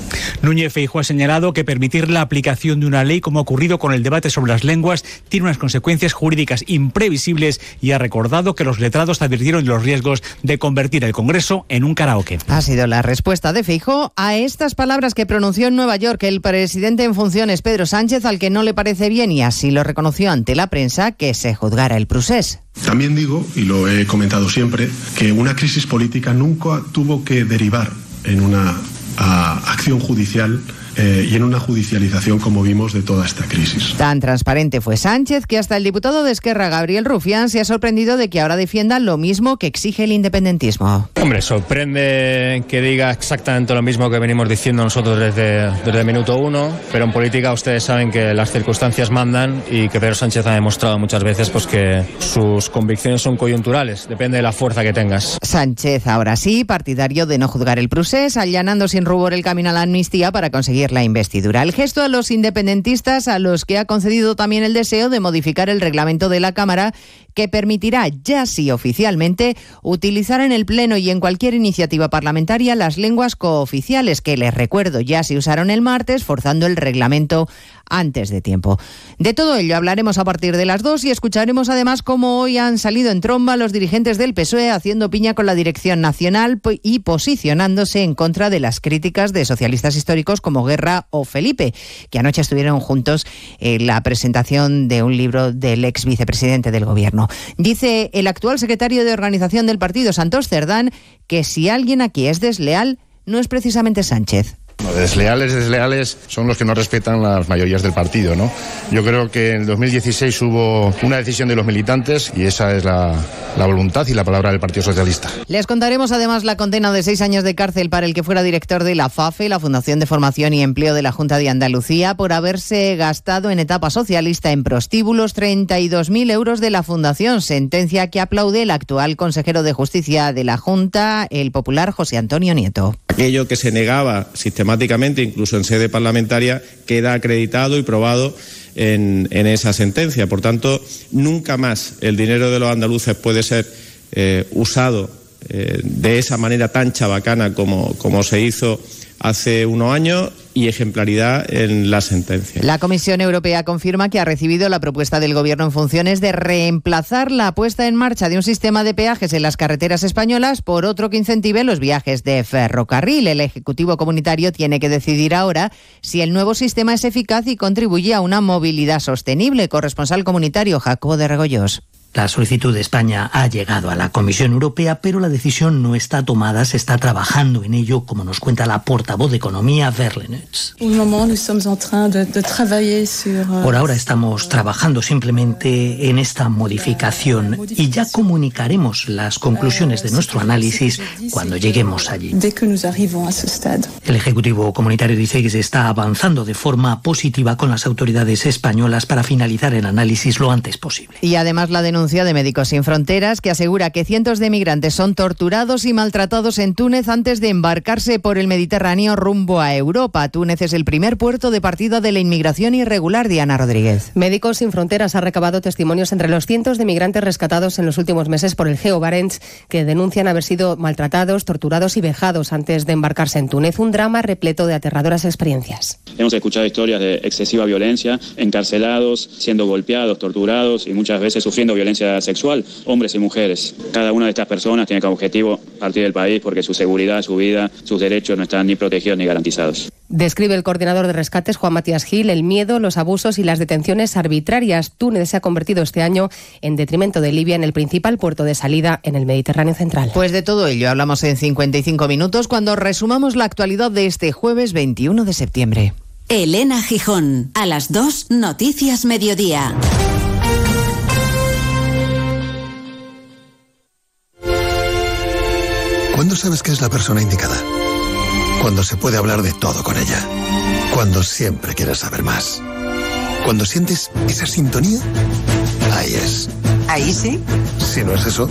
Núñez Feijóo ha señalado que permitir la aplicación de una ley, como ha ocurrido con el debate sobre las lenguas, tiene unas consecuencias jurídicas imprevisibles y ha recordado que los letrados advirtieron los riesgos de convertir el Congreso en un karaoke. Ha sido la respuesta de Feijóo a estas palabras que pronunció en Nueva York el presidente en funciones Pedro Sánchez, al que no le parece bien y así lo reconoció ante la prensa que se juzgara el procés. También digo, y lo he comentado siempre, que una crisis política nunca tuvo que derivar en una a, acción judicial eh, y en una judicialización, como vimos, de toda esta crisis. Tan transparente fue Sánchez que hasta el diputado de Esquerra, Gabriel Rufián, se ha sorprendido de que ahora defienda lo mismo que exige el independentismo. Hombre, sorprende que diga exactamente lo mismo que venimos diciendo nosotros desde, desde el minuto uno, pero en política ustedes saben que las circunstancias mandan y que Pedro Sánchez ha demostrado muchas veces pues, que sus convicciones son coyunturales, depende de la fuerza que tengas. Sánchez, ahora sí, partidario de no juzgar el procés, allanando sin rubor el camino a la amnistía para conseguir la investidura. El gesto a los independentistas, a los que ha concedido también el deseo de modificar el reglamento de la Cámara, que permitirá, ya sí oficialmente, utilizar en el Pleno y en cualquier iniciativa parlamentaria las lenguas cooficiales, que les recuerdo ya se usaron el martes, forzando el reglamento antes de tiempo. De todo ello hablaremos a partir de las dos y escucharemos además cómo hoy han salido en tromba los dirigentes del PSOE haciendo piña con la dirección nacional y posicionándose en contra de las críticas de socialistas históricos como Guerra o Felipe, que anoche estuvieron juntos en la presentación de un libro del ex vicepresidente del gobierno. Dice el actual secretario de organización del partido, Santos Cerdán, que si alguien aquí es desleal, no es precisamente Sánchez. No, desleales, desleales son los que no respetan las mayorías del partido, ¿no? Yo creo que en el 2016 hubo una decisión de los militantes y esa es la, la, voluntad y la palabra del Partido Socialista. Les contaremos además la condena de seis años de cárcel para el que fuera director de la FAFE, la Fundación de Formación y Empleo de la Junta de Andalucía, por haberse gastado en etapa socialista en prostíbulos 32.000 euros de la Fundación, sentencia que aplaude el actual consejero de Justicia de la Junta, el popular José Antonio Nieto. Aquello que se negaba sistemáticamente, incluso en sede parlamentaria, queda acreditado y probado en, en esa sentencia. Por tanto, nunca más el dinero de los andaluces puede ser eh, usado eh, de esa manera tan chabacana como, como se hizo hace unos años y ejemplaridad en la sentencia. La Comisión Europea confirma que ha recibido la propuesta del Gobierno en funciones de reemplazar la puesta en marcha de un sistema de peajes en las carreteras españolas por otro que incentive los viajes de ferrocarril. El Ejecutivo Comunitario tiene que decidir ahora si el nuevo sistema es eficaz y contribuye a una movilidad sostenible. Corresponsal comunitario Jacobo de Regoyos. La solicitud de España ha llegado a la Comisión Europea, pero la decisión no está tomada. Se está trabajando en ello, como nos cuenta la portavoz de Economía, Verlenets. Por ahora estamos trabajando simplemente en esta modificación y ya comunicaremos las conclusiones de nuestro análisis cuando lleguemos allí. El Ejecutivo Comunitario dice que se está avanzando de forma positiva con las autoridades españolas para finalizar el análisis lo antes posible. Y además la denuncia de Médicos Sin Fronteras que asegura que cientos de migrantes son torturados y maltratados en Túnez antes de embarcarse por el Mediterráneo rumbo a Europa. Túnez es el primer puerto de partida de la inmigración irregular, Diana Rodríguez. Médicos Sin Fronteras ha recabado testimonios entre los cientos de migrantes rescatados en los últimos meses por el Geo Barents que denuncian haber sido maltratados, torturados y vejados antes de embarcarse en Túnez. Un drama repleto de aterradoras experiencias. Hemos escuchado historias de excesiva violencia, encarcelados, siendo golpeados, torturados y muchas veces sufriendo violencia sexual, hombres y mujeres. Cada una de estas personas tiene como objetivo partir del país porque su seguridad, su vida, sus derechos no están ni protegidos ni garantizados. Describe el coordinador de rescates, Juan Matías Gil, el miedo, los abusos y las detenciones arbitrarias. Túnez se ha convertido este año, en detrimento de Libia, en el principal puerto de salida en el Mediterráneo central. Pues de todo ello hablamos en 55 minutos cuando resumamos la actualidad de este jueves 21 de septiembre. Elena Gijón, a las 2, Noticias Mediodía. ¿Cuándo sabes que es la persona indicada? Cuando se puede hablar de todo con ella. Cuando siempre quieres saber más. Cuando sientes esa sintonía, ahí es. ¿Ahí sí? Si no es eso,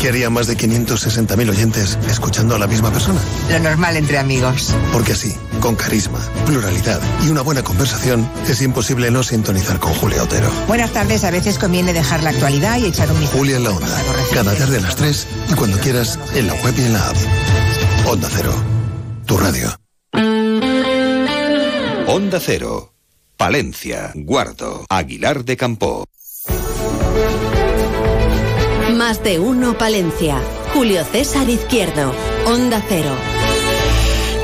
¿qué haría más de 560.000 oyentes escuchando a la misma persona? Lo normal entre amigos. Porque así, con carisma, pluralidad y una buena conversación, es imposible no sintonizar con Julia Otero. Buenas tardes, a veces conviene dejar la actualidad y echar un vistazo. Julia en la Onda, cada tarde a las 3 y cuando quieras, en la web y en la app. Onda Cero, tu radio. Onda Cero, Palencia, Guardo, Aguilar de Campo. Más de uno Palencia. Julio César Izquierdo. Onda Cero.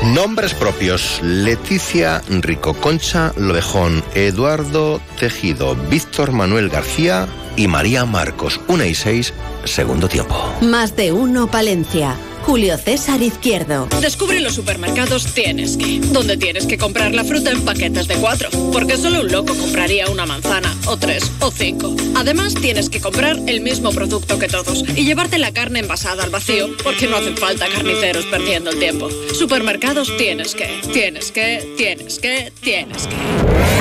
Nombres propios: Leticia Rico Concha Lodejón, Eduardo Tejido, Víctor Manuel García y María Marcos. Una y seis, segundo tiempo. Más de uno Palencia. Julio César Izquierdo. Descubre los supermercados Tienes que, donde tienes que comprar la fruta en paquetes de cuatro, porque solo un loco compraría una manzana, o tres, o cinco. Además, tienes que comprar el mismo producto que todos y llevarte la carne envasada al vacío, porque no hacen falta carniceros perdiendo el tiempo. Supermercados Tienes que, tienes que, tienes que, tienes que.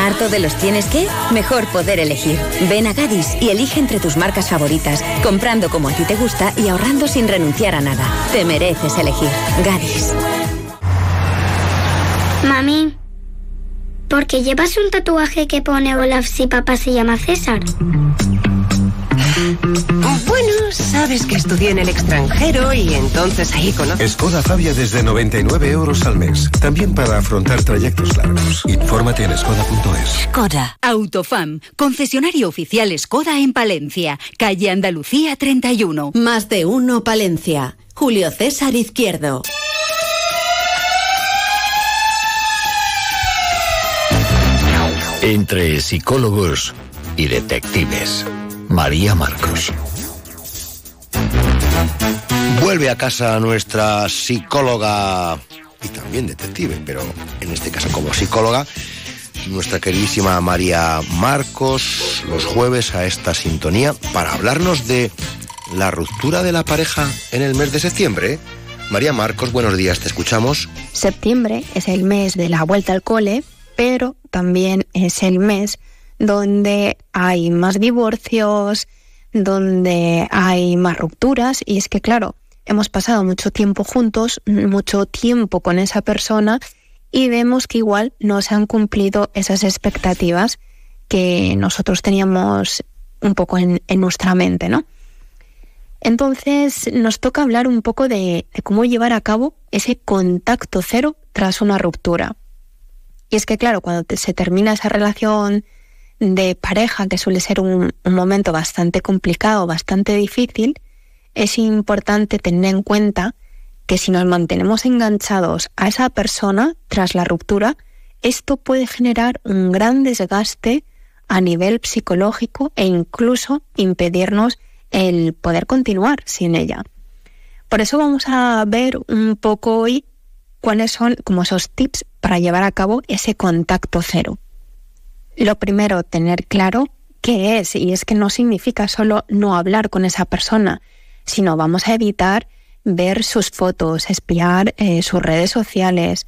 ¿Harto de los tienes que? Mejor poder elegir. Ven a Gadis y elige entre tus marcas favoritas, comprando como a ti te gusta y ahorrando sin renunciar a nada. Te mereces elegir. Gadis. Mami, ¿por qué llevas un tatuaje que pone Olaf si papá se llama César? Bueno, sabes que estudié en el extranjero y entonces ahí conoces. Skoda Fabia desde 99 euros al mes. También para afrontar trayectos largos. Infórmate en skoda.es. Skoda. Autofam. Concesionario oficial Skoda en Palencia. Calle Andalucía 31. Más de uno Palencia. Julio César Izquierdo. Entre psicólogos y detectives. María Marcos. Vuelve a casa nuestra psicóloga y también detective, pero en este caso como psicóloga, nuestra queridísima María Marcos, los jueves a esta sintonía para hablarnos de la ruptura de la pareja en el mes de septiembre. María Marcos, buenos días, te escuchamos. Septiembre es el mes de la vuelta al cole, pero también es el mes donde hay más divorcios, donde hay más rupturas y es que claro, hemos pasado mucho tiempo juntos, mucho tiempo con esa persona y vemos que igual no se han cumplido esas expectativas que nosotros teníamos un poco en, en nuestra mente, ¿no? Entonces nos toca hablar un poco de, cómo llevar a cabo ese contacto cero tras una ruptura. Y es que claro, cuando se termina esa relación de pareja, que suele ser un, un, momento bastante complicado, bastante difícil, es importante tener en cuenta que si nos mantenemos enganchados a esa persona tras la ruptura, esto puede generar un gran desgaste a nivel psicológico e incluso impedirnos el poder continuar sin ella. Por eso vamos a ver un poco hoy cuáles son como esos tips para llevar a cabo ese contacto cero. Lo primero, tener claro qué es, y es que no significa solo no hablar con esa persona, sino vamos a evitar ver sus fotos, espiar eh, sus redes sociales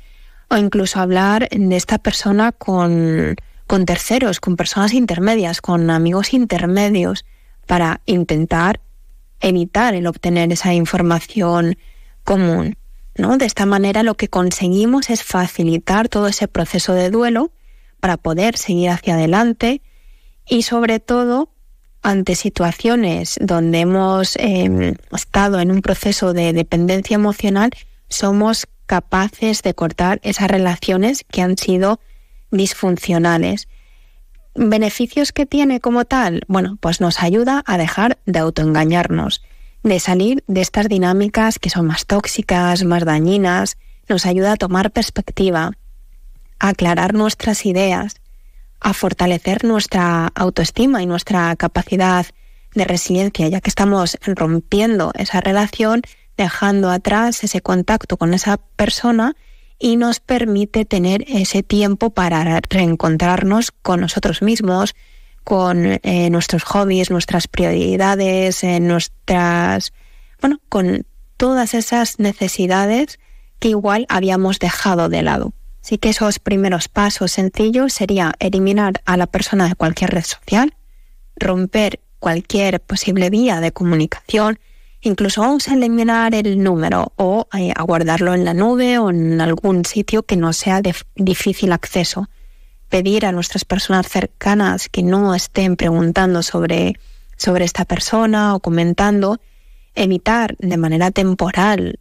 o incluso hablar de esta persona con, con terceros, con personas intermedias, con amigos intermedios, para intentar evitar el obtener esa información común. ¿no? De esta manera lo que conseguimos es facilitar todo ese proceso de duelo para poder seguir hacia adelante y sobre todo ante situaciones donde hemos em, estado en un proceso de dependencia emocional, somos capaces de cortar esas relaciones que han sido disfuncionales. ¿Beneficios que tiene como tal? Bueno, pues nos ayuda a dejar de autoengañarnos, de salir de estas dinámicas que son más tóxicas, más dañinas, nos ayuda a tomar perspectiva, a aclarar nuestras ideas, a fortalecer nuestra autoestima y nuestra capacidad de resiliencia, ya que estamos rompiendo esa relación, dejando atrás ese contacto con esa persona y nos permite tener ese tiempo para reencontrarnos con nosotros mismos, con eh, nuestros hobbies, nuestras prioridades, eh, nuestras, bueno, con todas esas necesidades que igual habíamos dejado de lado. Así que esos primeros pasos sencillos sería eliminar a la persona de cualquier red social, romper cualquier posible vía de comunicación, incluso vamos a eliminar el número o eh, a guardarlo en la nube o en algún sitio que no sea de difícil acceso. Pedir a nuestras personas cercanas que no estén preguntando sobre, sobre esta persona o comentando, evitar de manera temporal,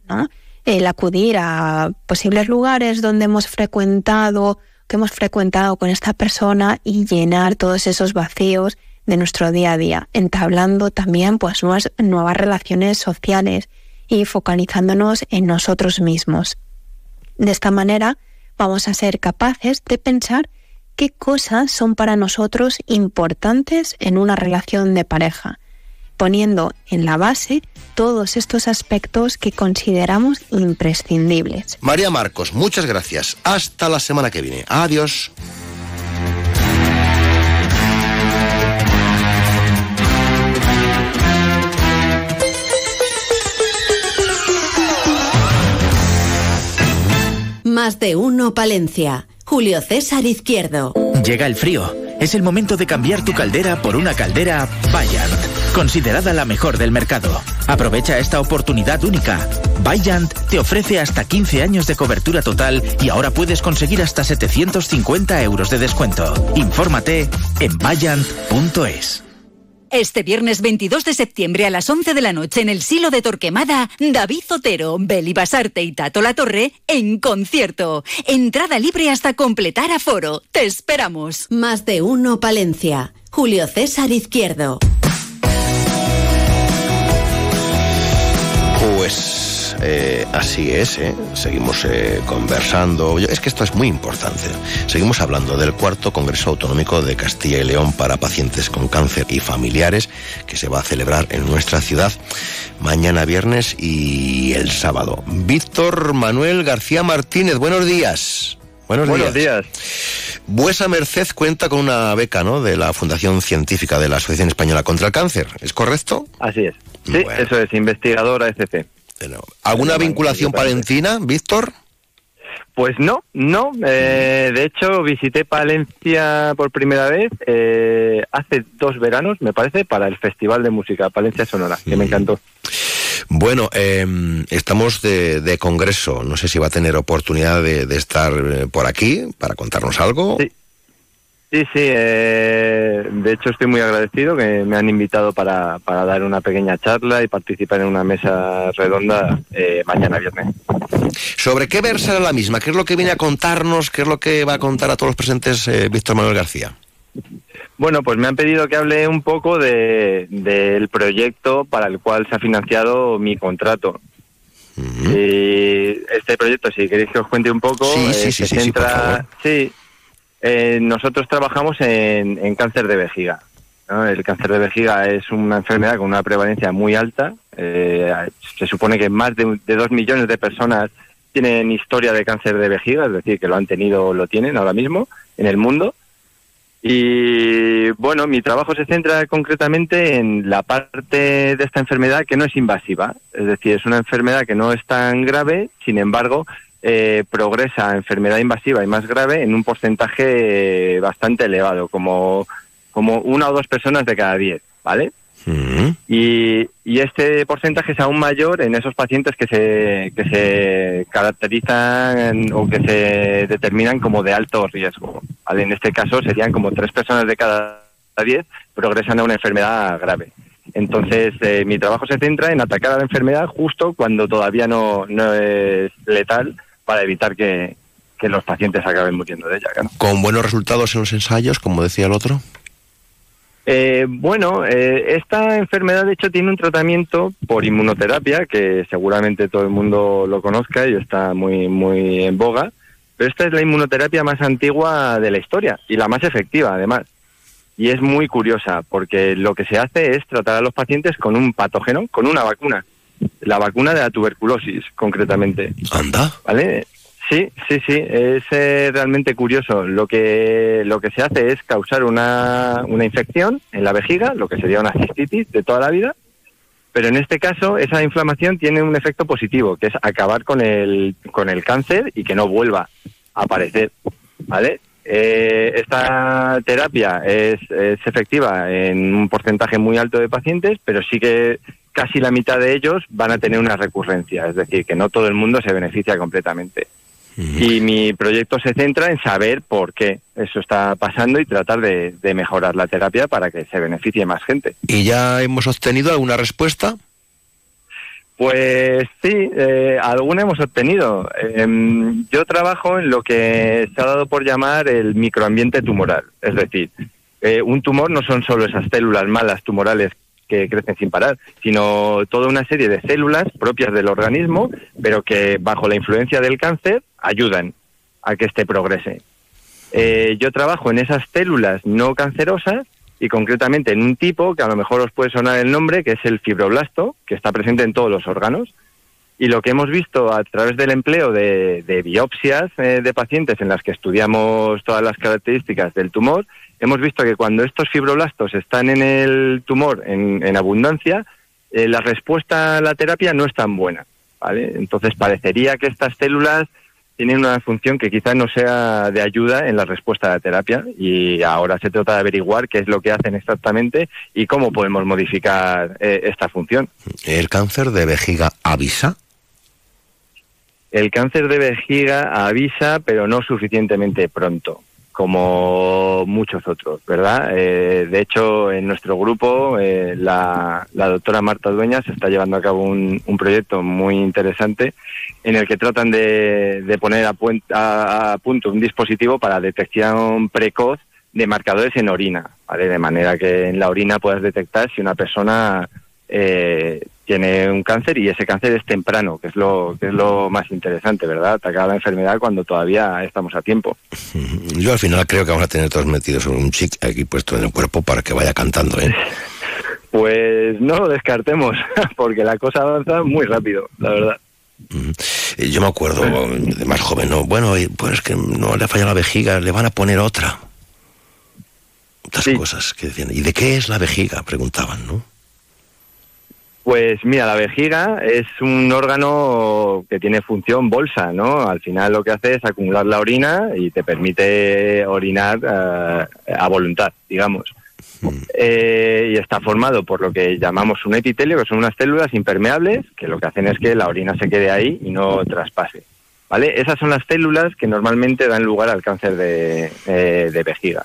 el acudir a posibles lugares donde hemos frecuentado, que hemos frecuentado con esta persona y llenar todos esos vacíos de nuestro día a día, entablando también pues nuevas, nuevas relaciones sociales y focalizándonos en nosotros mismos. De esta manera vamos a ser capaces de pensar qué cosas son para nosotros importantes en una relación de pareja poniendo en la base todos estos aspectos que consideramos imprescindibles. María Marcos, muchas gracias. Hasta la semana que viene. Adiós. Más de uno Palencia. Julio César Izquierdo. Llega el frío. Es el momento de cambiar tu caldera por una caldera Bayard considerada la mejor del mercado. Aprovecha esta oportunidad única. Bayant te ofrece hasta 15 años de cobertura total y ahora puedes conseguir hasta 750 euros de descuento. Infórmate en bayant.es. Este viernes 22 de septiembre a las 11 de la noche en el Silo de Torquemada, David Zotero, Beli Basarte y Tato La Torre en concierto. Entrada libre hasta completar aforo. Te esperamos. Más de uno Palencia. Julio César Izquierdo. Pues eh, así es, ¿eh? seguimos eh, conversando. Es que esto es muy importante. Seguimos hablando del cuarto Congreso Autonómico de Castilla y León para pacientes con cáncer y familiares que se va a celebrar en nuestra ciudad mañana viernes y el sábado. Víctor Manuel García Martínez, buenos días. Buenos, Buenos días. Vuesa Merced cuenta con una beca, ¿no? De la Fundación Científica de la Asociación Española contra el Cáncer, ¿es correcto? Así es. Sí, eso es, investigadora SC. ¿Alguna vinculación palentina, Víctor? Pues no, no. Eh, de hecho, visité Palencia por primera vez eh, hace dos veranos, me parece, para el Festival de Música Palencia Sonora, que me encantó. Bueno, em, estamos de, congreso. No sé si va a tener oportunidad de, estar eh, por aquí para contarnos algo. Sí, Sí, sí, eh, de hecho estoy muy agradecido que me han invitado para, para dar una pequeña charla y participar en una mesa redonda eh, mañana viernes. ¿Sobre qué versará la misma? ¿Qué es lo que viene a contarnos? ¿Qué es lo que va a contar a todos los presentes eh, Víctor Manuel García? Bueno, pues me han pedido que hable un poco de, del proyecto para el cual se ha financiado mi contrato. Y este proyecto, si queréis que os cuente un poco, sí, sí, sí, sí, sí, nosotros trabajamos en, cáncer de vejiga. El cáncer de vejiga es una enfermedad con una prevalencia muy alta. Eh, se supone que más de, de dos millones de personas tienen historia de cáncer de vejiga, es decir, que lo han tenido o lo tienen ahora mismo en el mundo. Y bueno, mi trabajo se centra concretamente en la parte de esta enfermedad que no es invasiva, es decir, es una enfermedad que no es tan grave, sin embargo, eh, progresa a enfermedad invasiva y más grave en un porcentaje bastante elevado, como, como una o dos personas de cada diez, ¿vale? Y, y, este porcentaje es aún mayor en esos pacientes que se, que se caracterizan o que se determinan como de alto riesgo. ¿vale? En este caso serían como tres personas de cada diez progresan a una enfermedad grave. Entonces, eh, mi trabajo se centra en atacar a la enfermedad justo cuando todavía no, no es letal para evitar que, que los pacientes acaben muriendo de ella. ¿Con buenos resultados en los ensayos, como decía el otro? Eh, bueno, eh, esta enfermedad de hecho tiene un tratamiento por inmunoterapia que seguramente todo el mundo lo conozca y está muy muy en boga, pero esta es la inmunoterapia más antigua de la historia y la más efectiva además. Y es muy curiosa porque lo que se hace es tratar a los pacientes con un patógeno, con una vacuna, la vacuna de la tuberculosis concretamente. Anda. ¿Vale? Sí, sí, sí, es eh, realmente curioso. Lo que, lo que se hace es causar una, una infección en la vejiga, lo que sería una cistitis de toda la vida, pero en este caso esa inflamación tiene un efecto positivo, que es acabar con el, con el cáncer y que no vuelva a aparecer, ¿vale? Eh, esta terapia es, es efectiva en un porcentaje muy alto de pacientes, pero sí que casi la mitad de ellos van a tener una recurrencia, es decir, que no todo el mundo se beneficia completamente. Y mi proyecto se centra en saber por qué eso está pasando y tratar de, mejorar la terapia para que se beneficie más gente. ¿Y ya hemos obtenido alguna respuesta? Pues sí, eh, alguna hemos obtenido. Em, yo trabajo en lo que se ha dado por llamar el microambiente tumoral. Es decir, eh, un tumor no son solo esas células malas tumorales que crecen sin parar, sino toda una serie de células propias del organismo, pero que bajo la influencia del cáncer ayudan a que este progrese. Eh, yo trabajo en esas células no cancerosas y concretamente en un tipo que a lo mejor os puede sonar el nombre, que es el fibroblasto, que está presente en todos los órganos. Y lo que hemos visto a través del empleo de, biopsias eh, de pacientes en las que estudiamos todas las características del tumor, hemos visto que cuando estos fibroblastos están en el tumor en, abundancia, eh, la respuesta a la terapia no es tan buena. Entonces parecería que estas células tienen una función que quizás no sea de ayuda en la respuesta a la terapia y ahora se trata de averiguar qué es lo que hacen exactamente y cómo podemos modificar eh, esta función. ¿El cáncer de vejiga avisa? El cáncer de vejiga avisa, pero no suficientemente pronto como muchos otros, ¿verdad? Eh, de hecho, en nuestro grupo, eh, la, doctora Marta Dueñas está llevando a cabo un, proyecto muy interesante en el que tratan de, poner a, a, punto un dispositivo para detección precoz de marcadores en orina, ¿vale? De manera que en la orina puedas detectar si una persona eh, tiene un cáncer y ese cáncer es temprano, que es lo que es lo más interesante, ¿verdad? Atacar la enfermedad cuando todavía estamos a tiempo. <laughs> Yo al final creo que vamos a tener todos metidos un chic aquí puesto en el cuerpo para que vaya cantando, ¿eh? <laughs> Pues no lo descartemos, <laughs> porque la cosa avanza muy rápido, la verdad. Eh, yo me acuerdo de más joven, ¿no? Bueno, pues que no le ha fallado la vejiga, le van a poner otra. Otras cosas que decían. ¿Y de qué es la vejiga? Preguntaban, ¿no? Pues mira, la vejiga es un órgano que tiene función bolsa, ¿no? Al final lo que hace es acumular la orina y te permite orinar eh, a voluntad, digamos. Mm. Eh, y está formado por lo que llamamos un epitelio, que son unas células impermeables que lo que hacen es que la orina se quede ahí y no traspase. ¿Vale? Esas son las células que normalmente dan lugar al cáncer de eh, vejiga.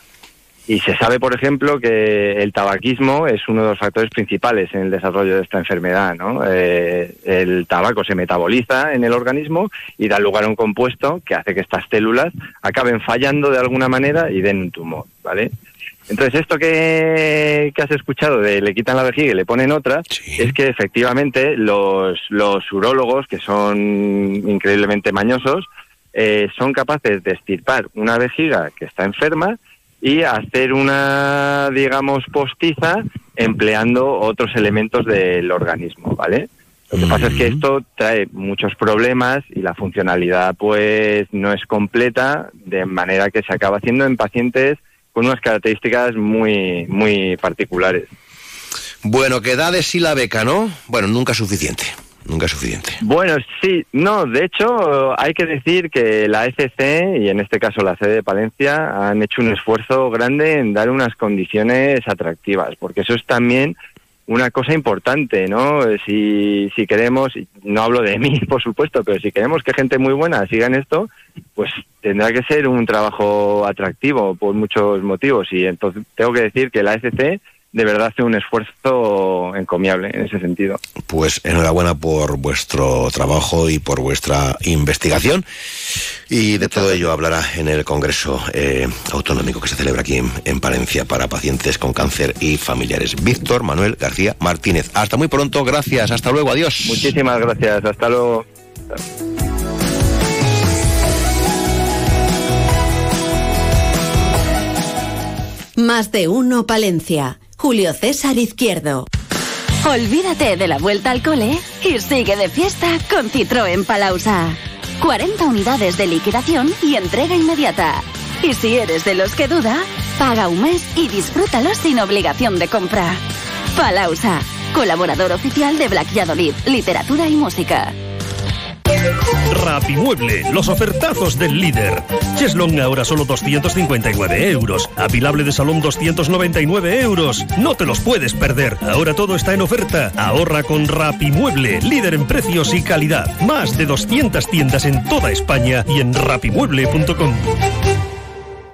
Y se sabe, por ejemplo, que el tabaquismo es uno de los factores principales en el desarrollo de esta enfermedad. ¿no? Eh, el tabaco se metaboliza en el organismo y da lugar a un compuesto que hace que estas células acaben fallando de alguna manera y den un tumor. ¿vale? Entonces, esto que, has escuchado de le quitan la vejiga y le ponen otra, es que efectivamente los, los urólogos, que son increíblemente mañosos, eh, son capaces de estirpar una vejiga que está enferma y hacer una, digamos, postiza empleando otros elementos del organismo, ¿vale? Lo que pasa es que esto trae muchos problemas y la funcionalidad pues no es completa, de manera que se acaba haciendo en pacientes con unas características muy, muy particulares. Bueno, que da de sí la beca, ¿no? Bueno, nunca es suficiente. Nunca es suficiente. Bueno, sí, no, de hecho hay que decir que la ECC y en este caso la sede de Palencia han hecho un esfuerzo grande en dar unas condiciones atractivas, porque eso es también una cosa importante, ¿no? Si, si queremos, no hablo de <laughs> mí, por supuesto, pero si queremos que gente muy buena siga en esto, pues tendrá que ser un trabajo atractivo por muchos motivos. Y entonces tengo que decir que la ECC de verdad hace un esfuerzo encomiable en ese sentido. Pues enhorabuena por vuestro trabajo y por vuestra investigación. Y de todo ello hablará en el Congreso eh, Autonómico que se celebra aquí en, en, Palencia para pacientes con cáncer y familiares. Víctor Manuel García Martínez. Hasta muy pronto, gracias, hasta luego, adiós. Muchísimas gracias, hasta luego. Más de uno, Palencia. Julio César Izquierdo. Olvídate de la vuelta al cole y sigue de fiesta con Citroën Palausa. 40 unidades de liquidación y entrega inmediata. Y si eres de los que duda, paga un mes y disfrútalo sin obligación de compra. Palausa, colaborador oficial de Black Yadolid, literatura y música. Rapimueble, los ofertazos del líder. Cheslong ahora solo 259 euros. Apilable de salón 299 euros. No te los puedes perder. Ahora todo está en oferta. Ahorra con Rapimueble, líder en precios y calidad. Más de 200 tiendas en toda España y en rapimueble.com.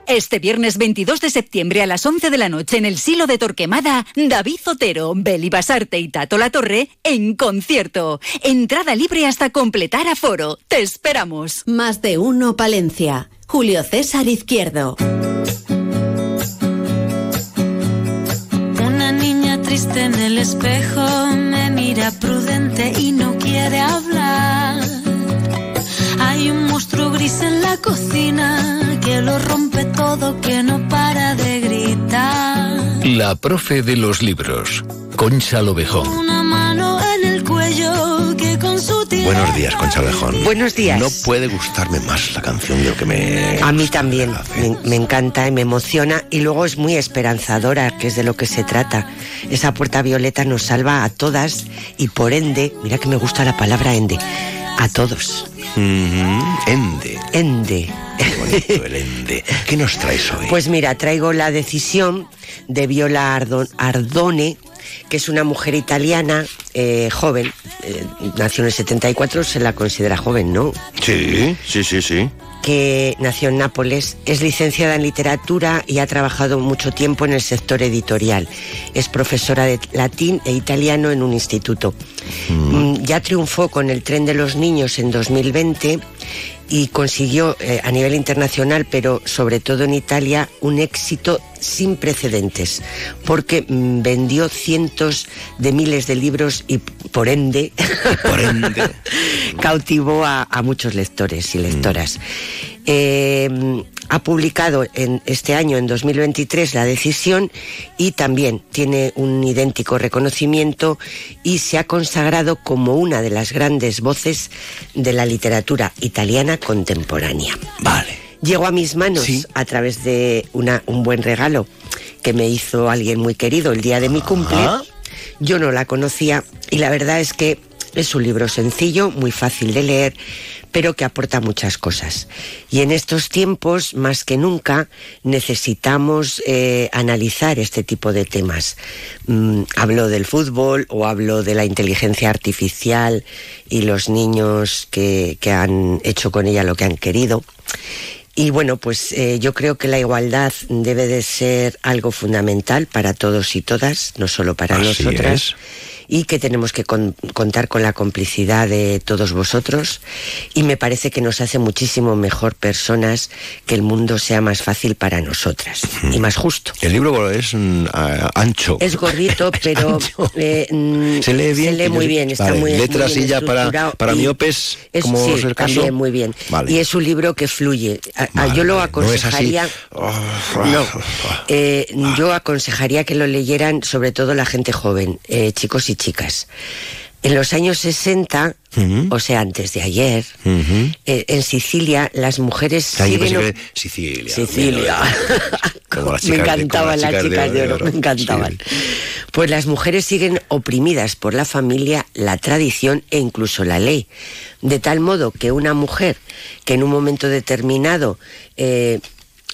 Este viernes 22 de septiembre a las 11 de la noche en el Silo de Torquemada, David Zotero, Beli Basarte y Tato La Torre en concierto. Entrada libre hasta completar aforo. Te esperamos. Más de uno Palencia. Julio César Izquierdo. Una niña triste en el espejo me mira prudente y no quiere hablar. Hay un monstruo gris en la cocina que lo rompe todo, que no para de gritar. La profe de los libros, Concha Lobejón. Una mano en el cuello que con su Buenos días, Concha Lobejón. Buenos días. No puede gustarme más la canción de lo que me... A mí también, me, me, encanta y me emociona y luego es muy esperanzadora, que es de lo que se trata. Esa puerta violeta nos salva a todas y por ende, mira que me gusta la palabra ende, a todos. Ende. Ende. Qué bonito el Ende. ¿Qué nos traes hoy? Pues mira, traigo la decisión de Viola Ardone, que es una mujer italiana eh, joven, eh, nació en el 74, se la considera joven, ¿no? Sí, sí, sí, sí que nació en Nápoles, es licenciada en literatura y ha trabajado mucho tiempo en el sector editorial. Es profesora de latín e italiano en un instituto. Mm. Ya triunfó con el tren de los niños en 2020 y consiguió eh, a nivel internacional, pero sobre todo en Italia, un éxito sin precedentes, porque mm, vendió cientos de miles de libros y por ende, <laughs> por ende. <laughs> cautivó a, a, muchos lectores y lectoras. Mm. Eh, ha publicado en este año, en 2023, La Decisión y también tiene un idéntico reconocimiento y se ha consagrado como una de las grandes voces de la literatura italiana contemporánea. Vale. Llegó a mis manos ¿Sí? a través de una, un buen regalo que me hizo alguien muy querido el día de mi cumple. Yo no la conocía y la verdad es que es un libro sencillo, muy fácil de leer, pero que aporta muchas cosas. Y en estos tiempos, más que nunca, necesitamos eh, analizar este tipo de temas. Mm, hablo del fútbol o hablo de la inteligencia artificial y los niños que, que han hecho con ella lo que han querido. Y bueno, pues eh, yo creo que la igualdad debe de ser algo fundamental para todos y todas, no solo para Así nosotras. Es y que tenemos que con- contar con la complicidad de todos vosotros y me parece que nos hace muchísimo mejor personas que el mundo sea más fácil para nosotras y más justo. El libro es mm, ah, ancho. Es gordito, <laughs> pero eh, mm, Se lee bien. Se lee muy bien, está Vale, muy Letras muy bien y ya para, para miopes, es- como sí, es el caso. también muy bien. Vale. Y es un libro que fluye. A- Vale, yo lo vale, no es así. aconsejaría. No, eh, yo aconsejaría que lo leyeran sobre todo la gente joven, eh, chicos y chicas. En los años 60, o sea, antes de ayer, eh, en Sicilia las mujeres Ah, yo siguen... pensé que Sicilia. Sicilia. <laughs> Como las me encantaban las chicas de oro, me encantaban. Pues las mujeres siguen oprimidas por la familia, la tradición e incluso la ley. De tal modo que una mujer que en un momento determinado eh,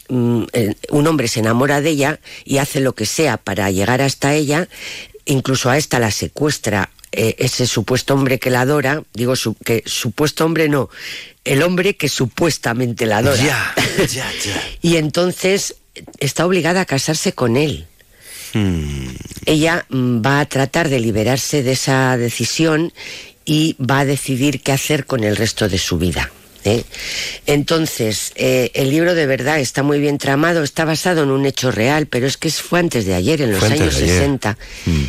mm, eh, un hombre se enamora de ella y hace lo que sea para llegar hasta ella, incluso a esta la secuestra eh, ese supuesto hombre que la adora, digo su- que supuesto hombre no, el hombre que supuestamente la adora. Ya, <laughs> ya, ya. y entonces está obligada a casarse con él. Mm, Ella mm, va a tratar de liberarse de esa decisión y va a decidir qué hacer con el resto de su vida. ¿Eh? Entonces, eh, el libro de verdad está muy bien tramado, está basado en un hecho real, pero es que fue antes de ayer, en los años de ayer. 60. mm.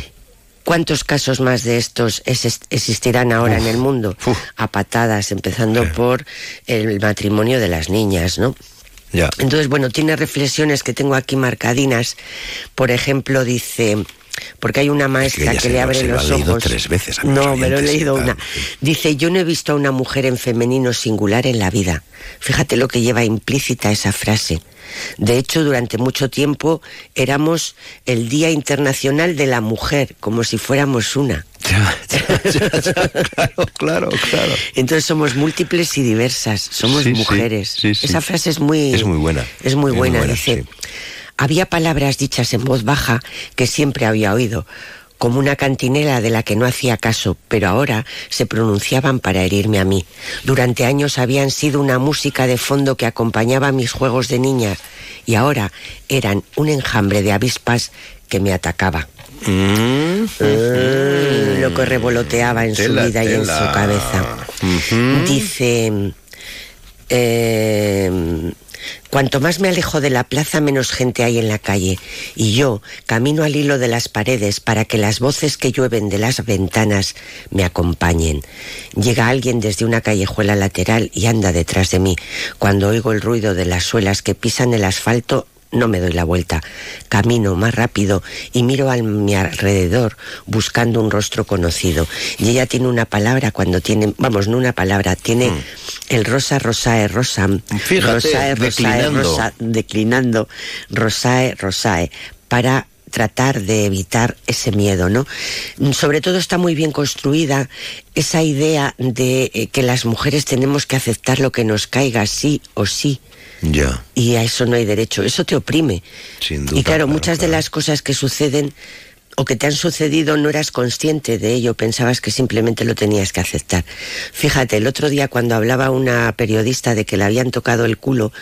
¿Cuántos casos más de estos es- existirán ahora en el mundo? A patadas, empezando por el matrimonio de las niñas, ¿no? Ya. Entonces, bueno, tiene reflexiones que tengo aquí marcadinas. Por ejemplo, dice, porque hay una maestra que le lo- abre lo los leído ojos. tres veces a no, me lo he leído tal, una. Dice, yo no he visto a una mujer en femenino singular en la vida. Fíjate lo que lleva implícita esa frase. De hecho, durante mucho tiempo éramos el Día Internacional de la Mujer, como si fuéramos una. <laughs> claro, claro, claro. Entonces somos múltiples y diversas, somos Sí, mujeres. sí, sí. Esa frase es muy Es muy buena. Es muy Es buena, muy buena, dice. Había palabras dichas en voz baja que siempre había oído, como una cantinela de la que no hacía caso, pero ahora se pronunciaban para herirme a mí. Durante años habían sido una música de fondo que acompañaba mis juegos de niña y ahora eran un enjambre de avispas que me atacaba. Mm, Mm, lo que revoloteaba en Tela, su vida y en su cabeza. Dice, eh, cuanto más me alejo de la plaza, menos gente hay en la calle. Y yo camino al hilo de las paredes para que las voces que llueven de las ventanas me acompañen. Llega alguien desde una callejuela lateral y anda detrás de mí. Cuando oigo el ruido de las suelas que pisan el asfalto, no me doy la vuelta. Camino más rápido y miro a mi alrededor buscando un rostro conocido. Y ella tiene una palabra cuando tiene, vamos, no una palabra, tiene el rosa, rosae, rosam. Fíjate, rosae, rosae, declinando. rosa- declinando, rosae, rosae, para tratar de evitar ese miedo, ¿no? Mm, Sobre todo está muy bien construida esa idea de eh, que las mujeres tenemos que aceptar lo que nos caiga sí o sí Ya, y a eso no hay derecho, eso te oprime. sin duda. Y claro, muchas de las cosas que suceden o que te han sucedido no eras consciente de ello, pensabas que simplemente lo tenías que aceptar. Fíjate, el otro día cuando hablaba una periodista de que le habían tocado el culo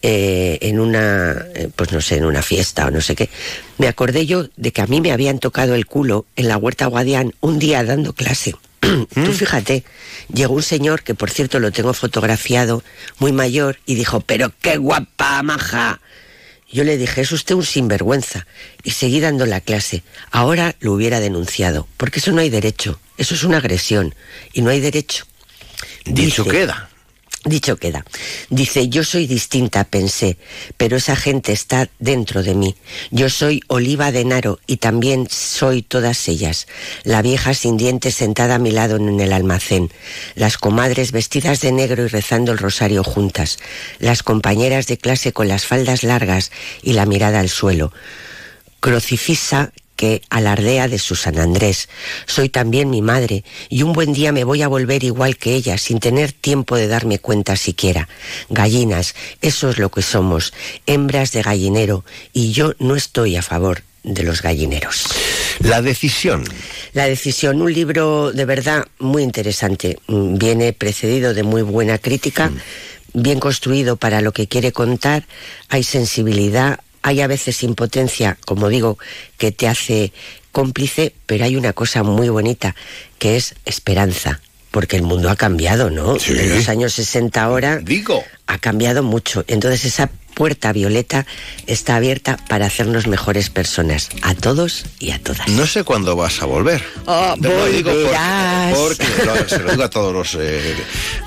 eh, en una, eh, pues no sé, en una fiesta o no sé qué, me acordé yo de que a mí me habían tocado el culo en la Huerta Guadián un día dando clase. Tú fíjate, llegó un señor que por cierto lo tengo fotografiado, muy mayor, y dijo, pero qué guapa, maja. Yo le dije, es usted un sinvergüenza. Y seguí dando la clase. Ahora lo hubiera denunciado, porque eso no hay derecho. Eso es una agresión. Y no hay derecho. Dicho Dice- queda. Dicho queda. Dice, yo soy distinta, pensé, pero esa gente está dentro de mí. Yo soy Oliva de Naro y también soy todas ellas. La vieja sin dientes sentada a mi lado en el almacén. Las comadres vestidas de negro y rezando el rosario juntas. Las compañeras de clase con las faldas largas y la mirada al suelo. Crucifisa que alardea de su San Andrés. Soy también mi madre y un buen día me voy a volver igual que ella sin tener tiempo de darme cuenta siquiera. Gallinas, eso es lo que somos, hembras de gallinero y yo no estoy a favor de los gallineros. La decisión. La decisión, un libro de verdad muy interesante. Mm, Viene precedido de muy buena crítica, bien construido para lo que quiere contar, hay sensibilidad, hay a veces impotencia, como digo, que te hace cómplice, pero hay una cosa muy bonita, que es esperanza. Porque el mundo ha cambiado, ¿no? Sí. En los años 60 ahora Digo. ha cambiado mucho. Entonces esa puerta violeta está abierta para hacernos mejores personas, a todos y a todas. No sé cuándo vas a volver. Oh, Te lo digo porque, volverás. porque lo- se lo digo a todos los... eh,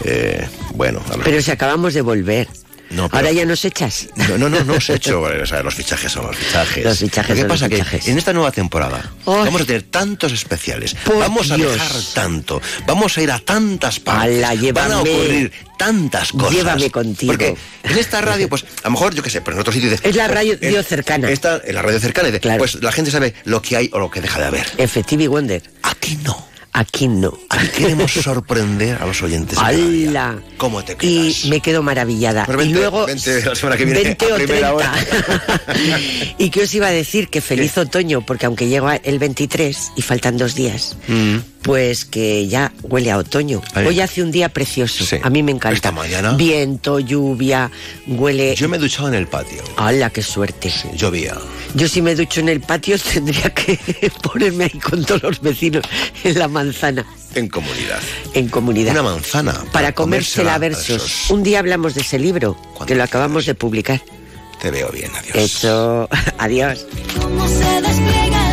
eh, bueno, a ver. Pero si acabamos de volver. No, pero- Ahora ya nos echas. No, no, no, no os he hecho. o sea, los fichajes son los fichajes. Los fichajes Lo que son los pasa que fichajes. en esta nueva temporada vamos a tener tantos especiales. Vamos a Dios. dejar tanto. Vamos a ir a tantas partes. Ala, Van a ocurrir tantas cosas. Llévame contigo. Porque en esta radio, pues, a lo mejor, yo qué sé, pero en otros sitios dices. Es la radio en- cercana. Esta, en la radio cercana. y dices, Pues la gente sabe lo que hay o lo que deja de haber. Efectivo y Wonder. Aquí no. Aquí no. Aquí queremos sorprender a los oyentes. ¡Hala! ¿Cómo te Y quedas? me quedo maravillada. Pero y luego. vente la semana que viene 20 a o primera 30. hora. <laughs> y que os iba a decir que feliz otoño, porque aunque llega el 23 y faltan dos días, Mm. Pues que ya huele a otoño. Ay. Hoy hace un día precioso. A mí me encanta. Esta mañana. Viento, lluvia, huele. Yo me he duchado en el patio. ¡Hala, qué suerte! Llovía. Yo si me ducho en el patio <laughs> tendría que ponerme ahí con todos los vecinos en la manzana, En comunidad. en comunidad. Una manzana. para comérsela a versos. Un día hablamos de ese libro, que lo acabamos de publicar. Te veo bien, adiós. Hecho. <laughs> Adiós. Cómo se despliega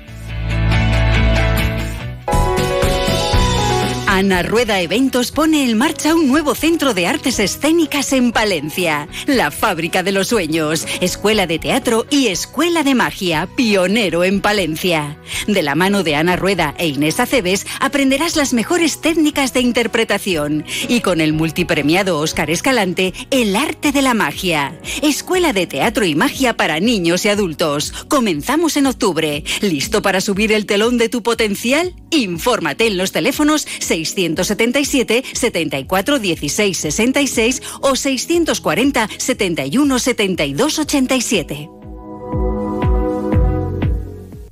Ana Rueda Eventos pone en marcha un nuevo centro de artes escénicas en Palencia. La Fábrica de los Sueños, Escuela de Teatro y Escuela de Magia, pionero en Palencia. De la mano de Ana Rueda e Inés Aceves aprenderás las mejores técnicas de interpretación. Y con el multipremiado Óscar Escalante, El arte de la magia. Escuela de Teatro y Magia para niños y adultos. Comenzamos en octubre. ¿Listo para subir el telón de tu potencial? Infórmate en los teléfonos 677 74 16 66 o 640 71 72 87.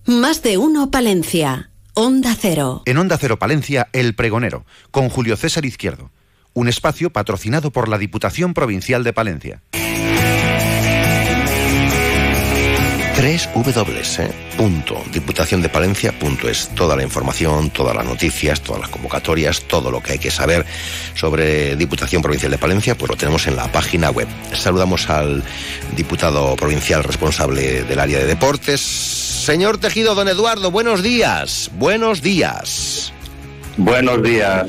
Más de uno Palencia. Onda Cero. En Onda Cero Palencia, El Pregonero, con Julio César Izquierdo. Un espacio patrocinado por la Diputación Provincial de Palencia. Tres W, eh, punto, diputaciondepalencia.es. Toda la información, todas las noticias, todas las convocatorias, todo lo que hay que saber sobre Diputación Provincial de Palencia, pues lo tenemos en la página web. Saludamos al diputado provincial responsable del área de deportes, señor Tejido, don Eduardo, buenos días, buenos días. Buenos días.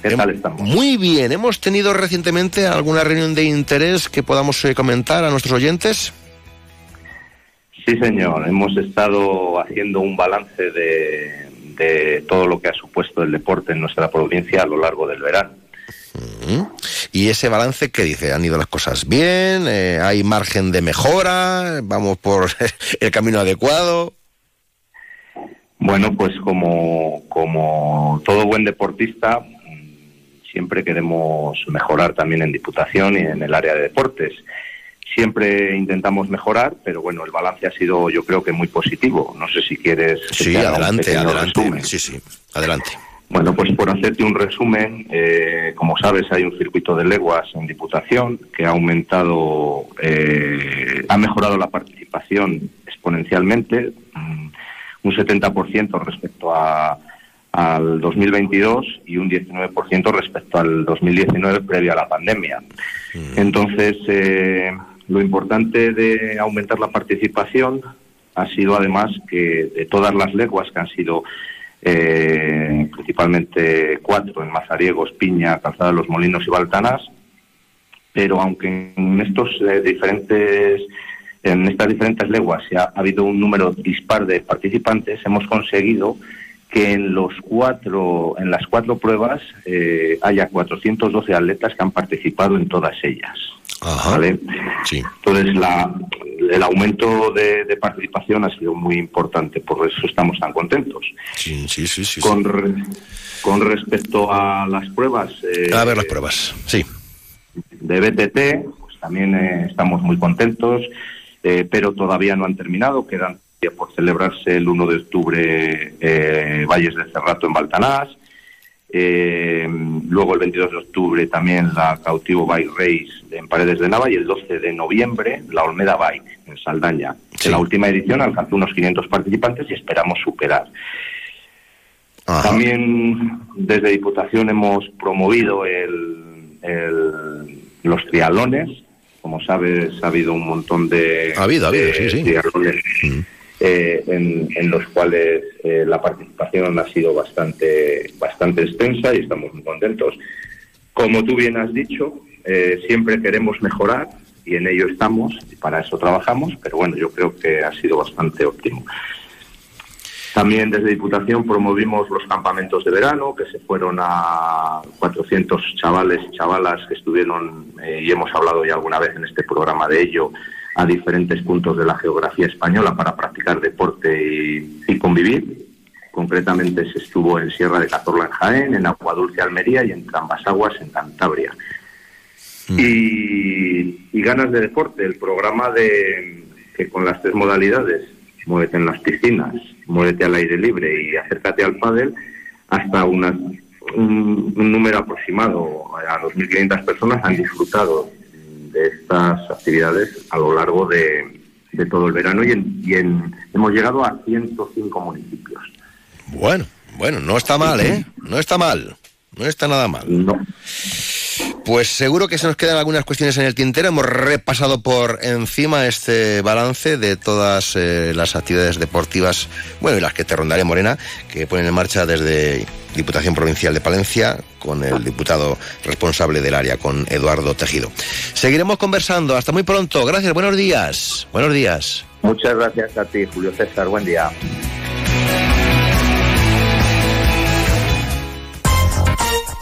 ¿Qué tal estamos? Muy bien, ¿hemos tenido recientemente alguna reunión de interés que podamos eh, comentar a nuestros oyentes? Sí, señor. Hemos estado haciendo un balance de, de todo lo que ha supuesto el deporte en nuestra provincia a lo largo del verano. ¿Y ese balance qué dice? ¿Han ido las cosas bien? Eh, ¿Hay margen de mejora? ¿Vamos por <laughs> el camino adecuado? Bueno, pues como, como todo buen deportista, siempre queremos mejorar también en Diputación y en el área de deportes. Siempre intentamos mejorar, pero bueno, el balance ha sido yo creo que muy positivo. No sé si quieres... que Sí, adelante, adelante. resumen. Sí, sí, adelante. Bueno, pues por hacerte un resumen, eh, como sabes, hay un circuito de leguas en Diputación que ha aumentado, eh, ha mejorado la participación exponencialmente, mm, un 70% respecto a, al 2022 y un 19% respecto al 2019 previo a la pandemia. Entonces, eh, lo importante de aumentar la participación ha sido además que de todas las leguas que han sido eh, principalmente cuatro en Mazariegos, Piña, Calzada de los Molinos y Baltanas, pero aunque en estos eh, diferentes en estas diferentes leguas si ha, habido un número dispar de participantes, hemos conseguido que en los cuatro, en las cuatro pruebas eh, haya 412 atletas que han participado en todas ellas. ¿Vale? Entonces la, el aumento de, participación ha sido muy importante, por eso estamos tan contentos. Sí, sí, sí. con, con respecto a las pruebas. Eh, a ver las pruebas, sí. De BTT, pues también eh, estamos muy contentos, eh, pero todavía no han terminado, quedan por celebrarse el 1 de octubre Valles de Cerrato en Baltanás. Luego el 22 de octubre también la Cautivo Bike Race en Paredes de Nava y el 12 de noviembre la Olmeda Bike en Saldaña. En la última edición alcanzó unos 500 participantes y esperamos superar. También desde Diputación hemos promovido el, los trialones. Como sabes, ha habido un montón de, ha habido, trialones mm. Eh, en, los cuales eh, la participación ha sido bastante, bastante extensa y estamos muy contentos. Como tú bien has dicho, eh, siempre queremos mejorar y en ello estamos y para eso trabajamos, pero bueno, yo creo que ha sido bastante óptimo. También desde Diputación promovimos los campamentos de verano, que se fueron a 400 chavales y chavalas que estuvieron, eh, y hemos hablado ya alguna vez en este programa de ello, a diferentes puntos de la geografía española para practicar deporte y, convivir. Concretamente se estuvo en Sierra de Cazorla en Jaén, en Aguadulce Almería y en Trambasaguas en Cantabria. Mm. Y, y, ganas de deporte, el programa de que con las tres modalidades, muévete en las piscinas, muévete al aire libre y acércate al pádel, hasta una, un, número aproximado a 2.500 personas han disfrutado de estas actividades a lo largo de, todo el verano y, en, hemos llegado a 105 municipios. Bueno, bueno, no está mal, ¿eh? No está mal, no está nada mal. No. Pues seguro que se nos quedan algunas cuestiones en el tintero. Hemos repasado por encima este balance de todas eh, las actividades deportivas, bueno, y las que te rondaré, Morena, que ponen en marcha desde Diputación Provincial de Palencia con el diputado responsable del área, con Eduardo Tejido. Seguiremos conversando. Hasta muy pronto. Gracias. Buenos días. Buenos días. Muchas gracias a ti, Julio César. Buen día.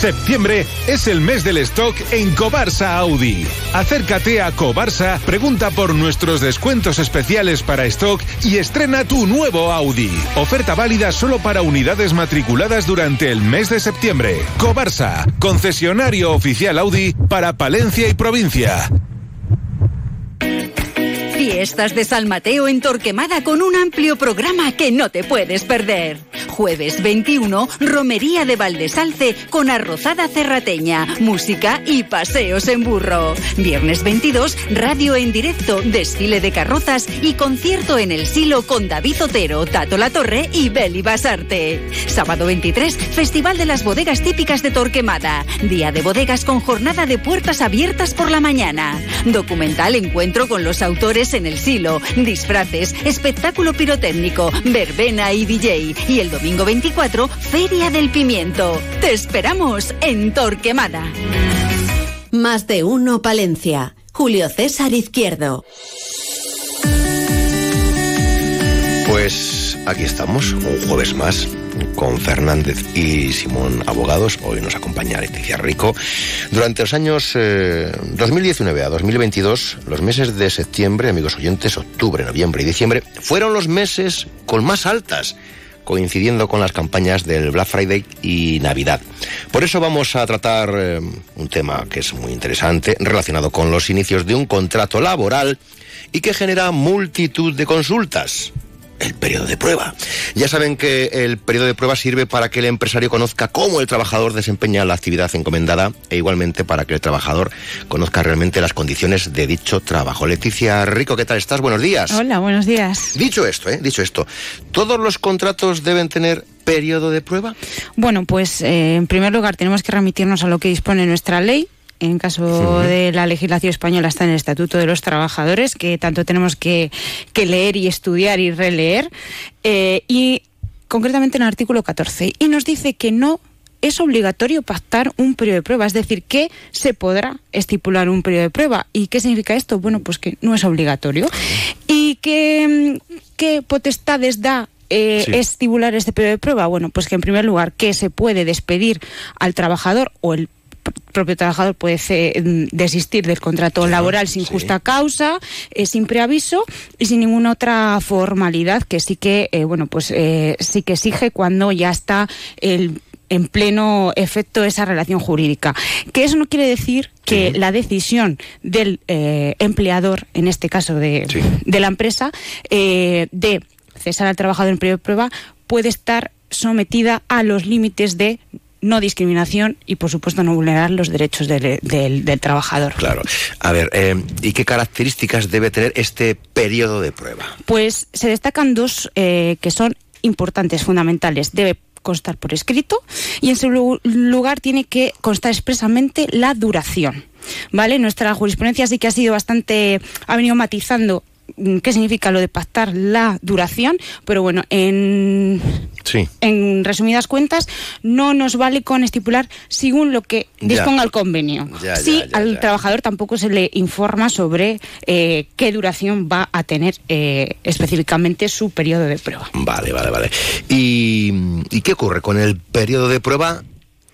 Septiembre es el mes del stock en Cobarsa Audi. Acércate a Cobarsa, pregunta por nuestros descuentos especiales para stock y estrena tu nuevo Audi. Oferta válida solo para unidades matriculadas durante el mes de septiembre. Cobarsa, concesionario oficial Audi para Palencia y provincia. Fiestas de San Mateo en Torquemada con un amplio programa que no te puedes perder. Jueves 21, Romería de Valdesalce con arrozada cerrateña, música y paseos en burro. Viernes 22, radio en directo, desfile de carrozas y concierto en el Silo con David Otero, Tato La Torre y Beli Basarte. Sábado 23, Festival de las Bodegas Típicas de Torquemada. Día de bodegas con jornada de puertas abiertas por la mañana. Documental encuentro con los autores en el Silo, disfraces, espectáculo pirotécnico, verbena y DJ. Y el domingo 24, Feria del Pimiento. Te esperamos en Torquemada. Más de uno Palencia. Julio César Izquierdo. Pues aquí estamos, un jueves más con Fernández y Simón Abogados. Hoy nos acompaña Leticia Rico. Durante los años 2019 eh, a 2022, los meses de septiembre, amigos oyentes, octubre, noviembre y diciembre, fueron los meses con más altas coincidiendo con las campañas del Black Friday y Navidad. Por eso vamos a tratar eh, un tema que es muy interesante relacionado con los inicios de un contrato laboral y que genera multitud de consultas. El periodo de prueba. Ya saben que el periodo de prueba sirve para que el empresario conozca cómo el trabajador desempeña la actividad encomendada e igualmente para que el trabajador conozca realmente las condiciones de dicho trabajo. Leticia Rico, ¿qué tal estás? Buenos días. Hola, buenos días. Dicho esto, ¿eh? dicho esto, ¿todos los contratos deben tener periodo de prueba? Bueno, pues eh, en primer lugar tenemos que remitirnos a lo que dispone nuestra ley, en caso de la legislación española está en el Estatuto de los Trabajadores, que tanto tenemos que, leer y estudiar y releer, eh, y concretamente en el artículo 14. Y nos dice que no es obligatorio pactar un periodo de prueba, es decir, que se podrá estipular un periodo de prueba. ¿Y qué significa esto? Bueno, pues que no es obligatorio. ¿Y qué, qué potestades da eh, estipular este periodo de prueba? Bueno, pues que en primer lugar que se puede despedir al trabajador o el propio trabajador puede mm, desistir del contrato laboral sin justa causa, eh, sin preaviso y sin ninguna otra formalidad que sí que, eh, bueno, pues eh, sí que exige cuando ya está el en pleno efecto esa relación jurídica. Que eso no quiere decir que la decisión del empleador, en este caso de, de la empresa, de cesar al trabajador en periodo de prueba, puede estar sometida a los límites de no discriminación y, por supuesto, no vulnerar los derechos del, trabajador. Claro. A ver, eh, ¿y qué características debe tener este periodo de prueba? Pues se destacan dos eh, que son importantes, fundamentales. Debe constar por escrito y en su lugar tiene que constar expresamente la duración. ¿Vale? Nuestra jurisprudencia sí que ha sido bastante, ha venido matizando qué significa lo de pactar la duración, pero bueno, en, en resumidas cuentas, no nos vale con estipular según lo que disponga el convenio. Si al trabajador tampoco se le informa sobre eh, qué duración va a tener eh, específicamente su periodo de prueba. Vale, vale, vale. ¿Y, ¿Y qué ocurre con el periodo de prueba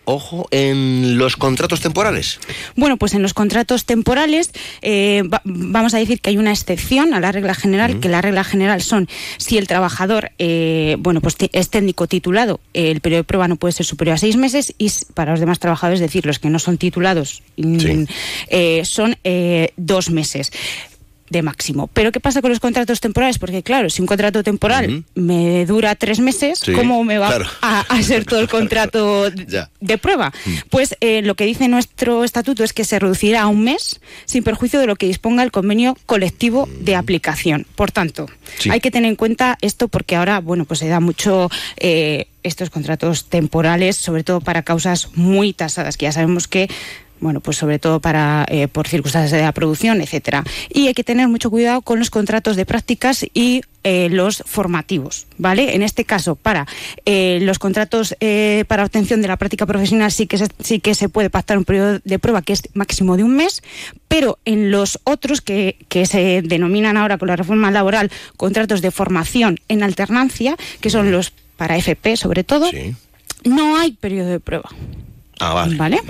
ojo, en los contratos temporales? Bueno, pues en los contratos temporales eh, vamos a decir que hay una excepción a la regla general, que la regla general son si el trabajador, eh, bueno, pues es técnico titulado, el periodo de prueba no puede ser superior a seis meses y para los demás trabajadores, es decir, los que no son titulados, mm, eh, son dos meses de máximo. Pero ¿qué pasa con los contratos temporales? Porque claro, si un contrato temporal me dura tres meses, ¿cómo me va a, ser todo el <laughs> contrato de prueba? Mm. Pues eh, lo que dice nuestro estatuto es que se reducirá a un mes sin perjuicio de lo que disponga el convenio colectivo de mm. aplicación. Por tanto, hay que tener en cuenta esto porque ahora, bueno, pues se da mucho... Eh, estos contratos temporales, sobre todo para causas muy tasadas, que ya sabemos que bueno, pues sobre todo para eh, por circunstancias de la producción, etcétera. Y hay que tener mucho cuidado con los contratos de prácticas y eh, los formativos, ¿vale? En este caso, para eh, los contratos para obtención de la práctica profesional sí que se, sí que se puede pactar un periodo de prueba que es máximo de un mes, pero en los otros que, que se denominan ahora con la reforma laboral contratos de formación en alternancia, que son los para FP sobre todo, no hay periodo de prueba. Ah, vale. ¿Vale?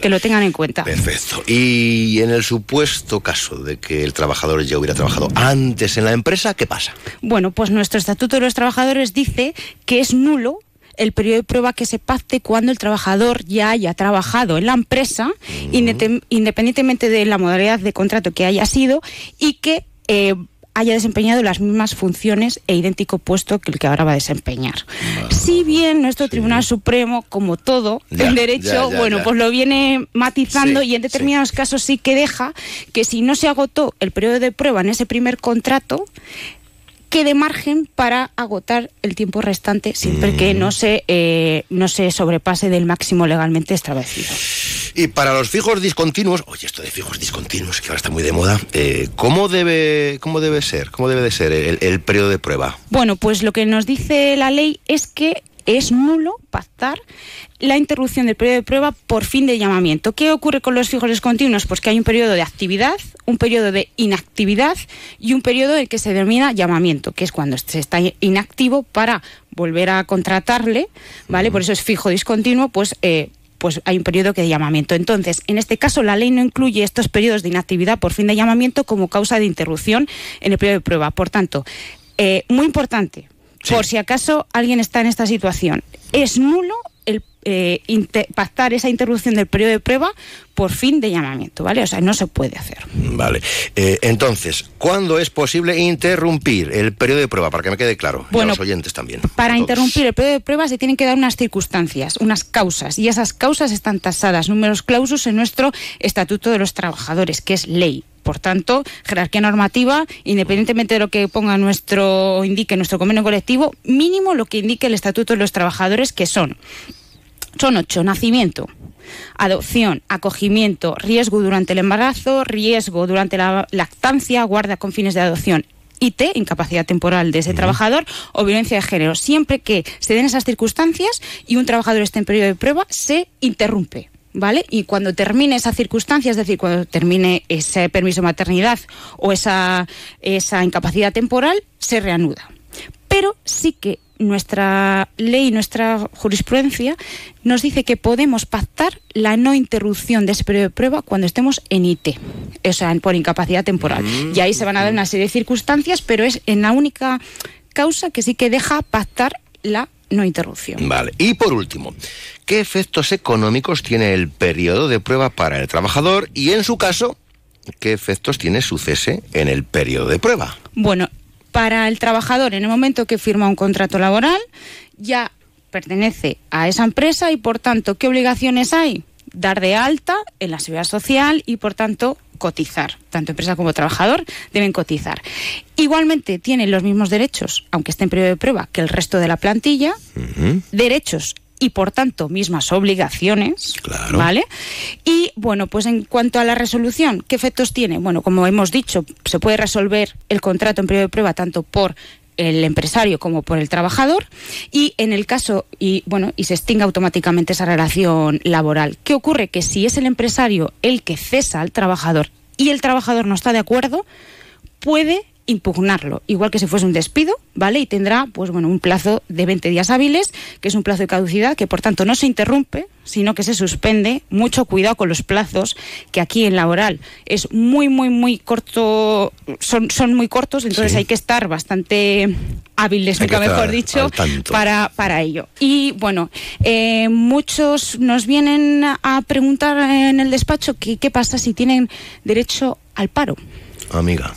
Que lo tengan en cuenta. Perfecto. Y en el supuesto caso de que el trabajador ya hubiera trabajado antes en la empresa, ¿qué pasa? Bueno, pues nuestro Estatuto de los Trabajadores dice que es nulo el periodo de prueba que se pacte cuando el trabajador ya haya trabajado en la empresa, independientemente de la modalidad de contrato que haya sido, y que eh, haya desempeñado las mismas funciones e idéntico puesto que el que ahora va a desempeñar. si bien nuestro Tribunal Supremo, como todo en derecho, bueno, pues lo viene matizando y en determinados casos sí que deja que si no se agotó el periodo de prueba en ese primer contrato, quede margen para agotar el tiempo restante siempre que no se, eh, no se sobrepase del máximo legalmente establecido. Y para los fijos discontinuos, oye, esto de fijos discontinuos, que ahora está muy de moda, eh, ¿cómo, debe, ¿cómo debe ser? ¿Cómo debe de ser el, periodo de prueba? Bueno, pues lo que nos dice la ley es que es nulo pactar la interrupción del periodo de prueba por fin de llamamiento. ¿Qué ocurre con los fijos discontinuos? Pues que hay un periodo de actividad, un periodo de inactividad y un periodo en que se denomina llamamiento, que es cuando se está inactivo para volver a contratarle, ¿vale? Por eso es fijo discontinuo, pues eh, pues hay un periodo que de llamamiento. Entonces, en este caso, la ley no incluye estos periodos de inactividad por fin de llamamiento como causa de interrupción en el periodo de prueba. Por tanto, eh, muy importante, por si acaso alguien está en esta situación, es nulo el eh, pactar esa interrupción del periodo de prueba por fin de llamamiento, ¿vale? O sea, no se puede hacer. Vale. Eh, entonces, ¿cuándo es posible interrumpir el periodo de prueba? Para que me quede claro. y a Bueno, los oyentes también. Para interrumpir el periodo de prueba se tienen que dar unas circunstancias, unas causas, y esas causas están tasadas, números clausus, en nuestro Estatuto de los Trabajadores, que es ley. Por tanto, jerarquía normativa, independientemente de lo que ponga nuestro, indique nuestro convenio colectivo, mínimo lo que indique el Estatuto de los Trabajadores, que son son ocho. Nacimiento, adopción, acogimiento, riesgo durante el embarazo, riesgo durante la lactancia, guarda con fines de adopción. IT, incapacidad temporal de ese trabajador, o violencia de género. Siempre que se den esas circunstancias y un trabajador esté en periodo de prueba, se interrumpe. ¿Vale? Y cuando termine esa circunstancia, es decir, cuando termine ese permiso de maternidad o esa, esa incapacidad temporal, se reanuda. Pero sí que nuestra ley, nuestra jurisprudencia nos dice que podemos pactar la no interrupción de ese periodo de prueba cuando estemos en IT, o sea, por incapacidad temporal. Y ahí se van a dar una serie de circunstancias, pero es en la única causa que sí que deja pactar la no interrupción. Vale. Y por último, ¿qué efectos económicos tiene el periodo de prueba para el trabajador y, en su caso, qué efectos tiene su cese en el periodo de prueba? Bueno, para el trabajador, en el momento que firma un contrato laboral, ya pertenece a esa empresa y, por tanto, ¿qué obligaciones hay? Dar de alta en la seguridad social y, por tanto, cotizar. Tanto empresa como trabajador deben cotizar. Igualmente tienen los mismos derechos, aunque esté en periodo de prueba, que el resto de la plantilla, derechos y por tanto mismas obligaciones, ¿vale? Y bueno, pues en cuanto a la resolución, ¿qué efectos tiene? Bueno, como hemos dicho, se puede resolver el contrato en periodo de prueba tanto por el empresario como por el trabajador y en el caso y bueno y se extingue automáticamente esa relación laboral. ¿Qué ocurre? Que si es el empresario el que cesa al trabajador y el trabajador no está de acuerdo, puede impugnarlo, igual que si fuese un despido, ¿vale? Y tendrá, pues bueno, un plazo de 20 días hábiles, que es un plazo de caducidad, que por tanto no se interrumpe, sino que se suspende. Mucho cuidado con los plazos, que aquí en laboral es muy, muy, muy corto, son, son muy cortos, entonces Sí. hay que estar bastante hábiles, nunca mejor dicho, para, para ello. Y bueno, eh, muchos nos vienen a preguntar en el despacho que qué pasa si tienen derecho al paro. Amiga.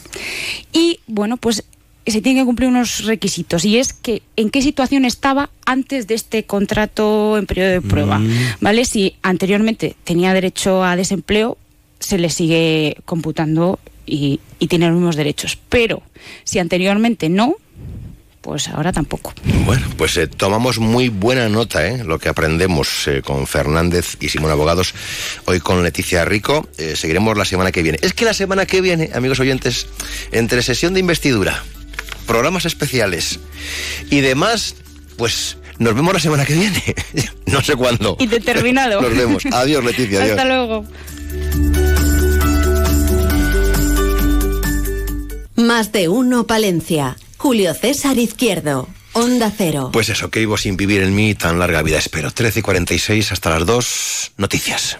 Y bueno, pues se tienen que cumplir unos requisitos y es que en qué situación estaba antes de este contrato en periodo de prueba, ¿vale? Si anteriormente tenía derecho a desempleo, se le sigue computando y, y tiene los mismos derechos. Pero si anteriormente no, pues ahora tampoco. Bueno, pues eh, tomamos muy buena nota, ¿eh? Lo que aprendemos eh, con Fernández y Simón Abogados, hoy con Leticia Rico. Eh, seguiremos la semana que viene. Es que la semana que viene, amigos oyentes, entre sesión de investidura, programas especiales y demás, pues nos vemos la semana que viene. <laughs> no sé cuándo. Indeterminado. Nos vemos. <laughs> Adiós, Leticia. Adiós. Hasta luego. Más de uno Palencia. Julio César Izquierdo. Onda Cero. Pues eso, que vivo sin vivir en mí tan larga vida. Espero. 13 y 46 hasta las 2. Noticias.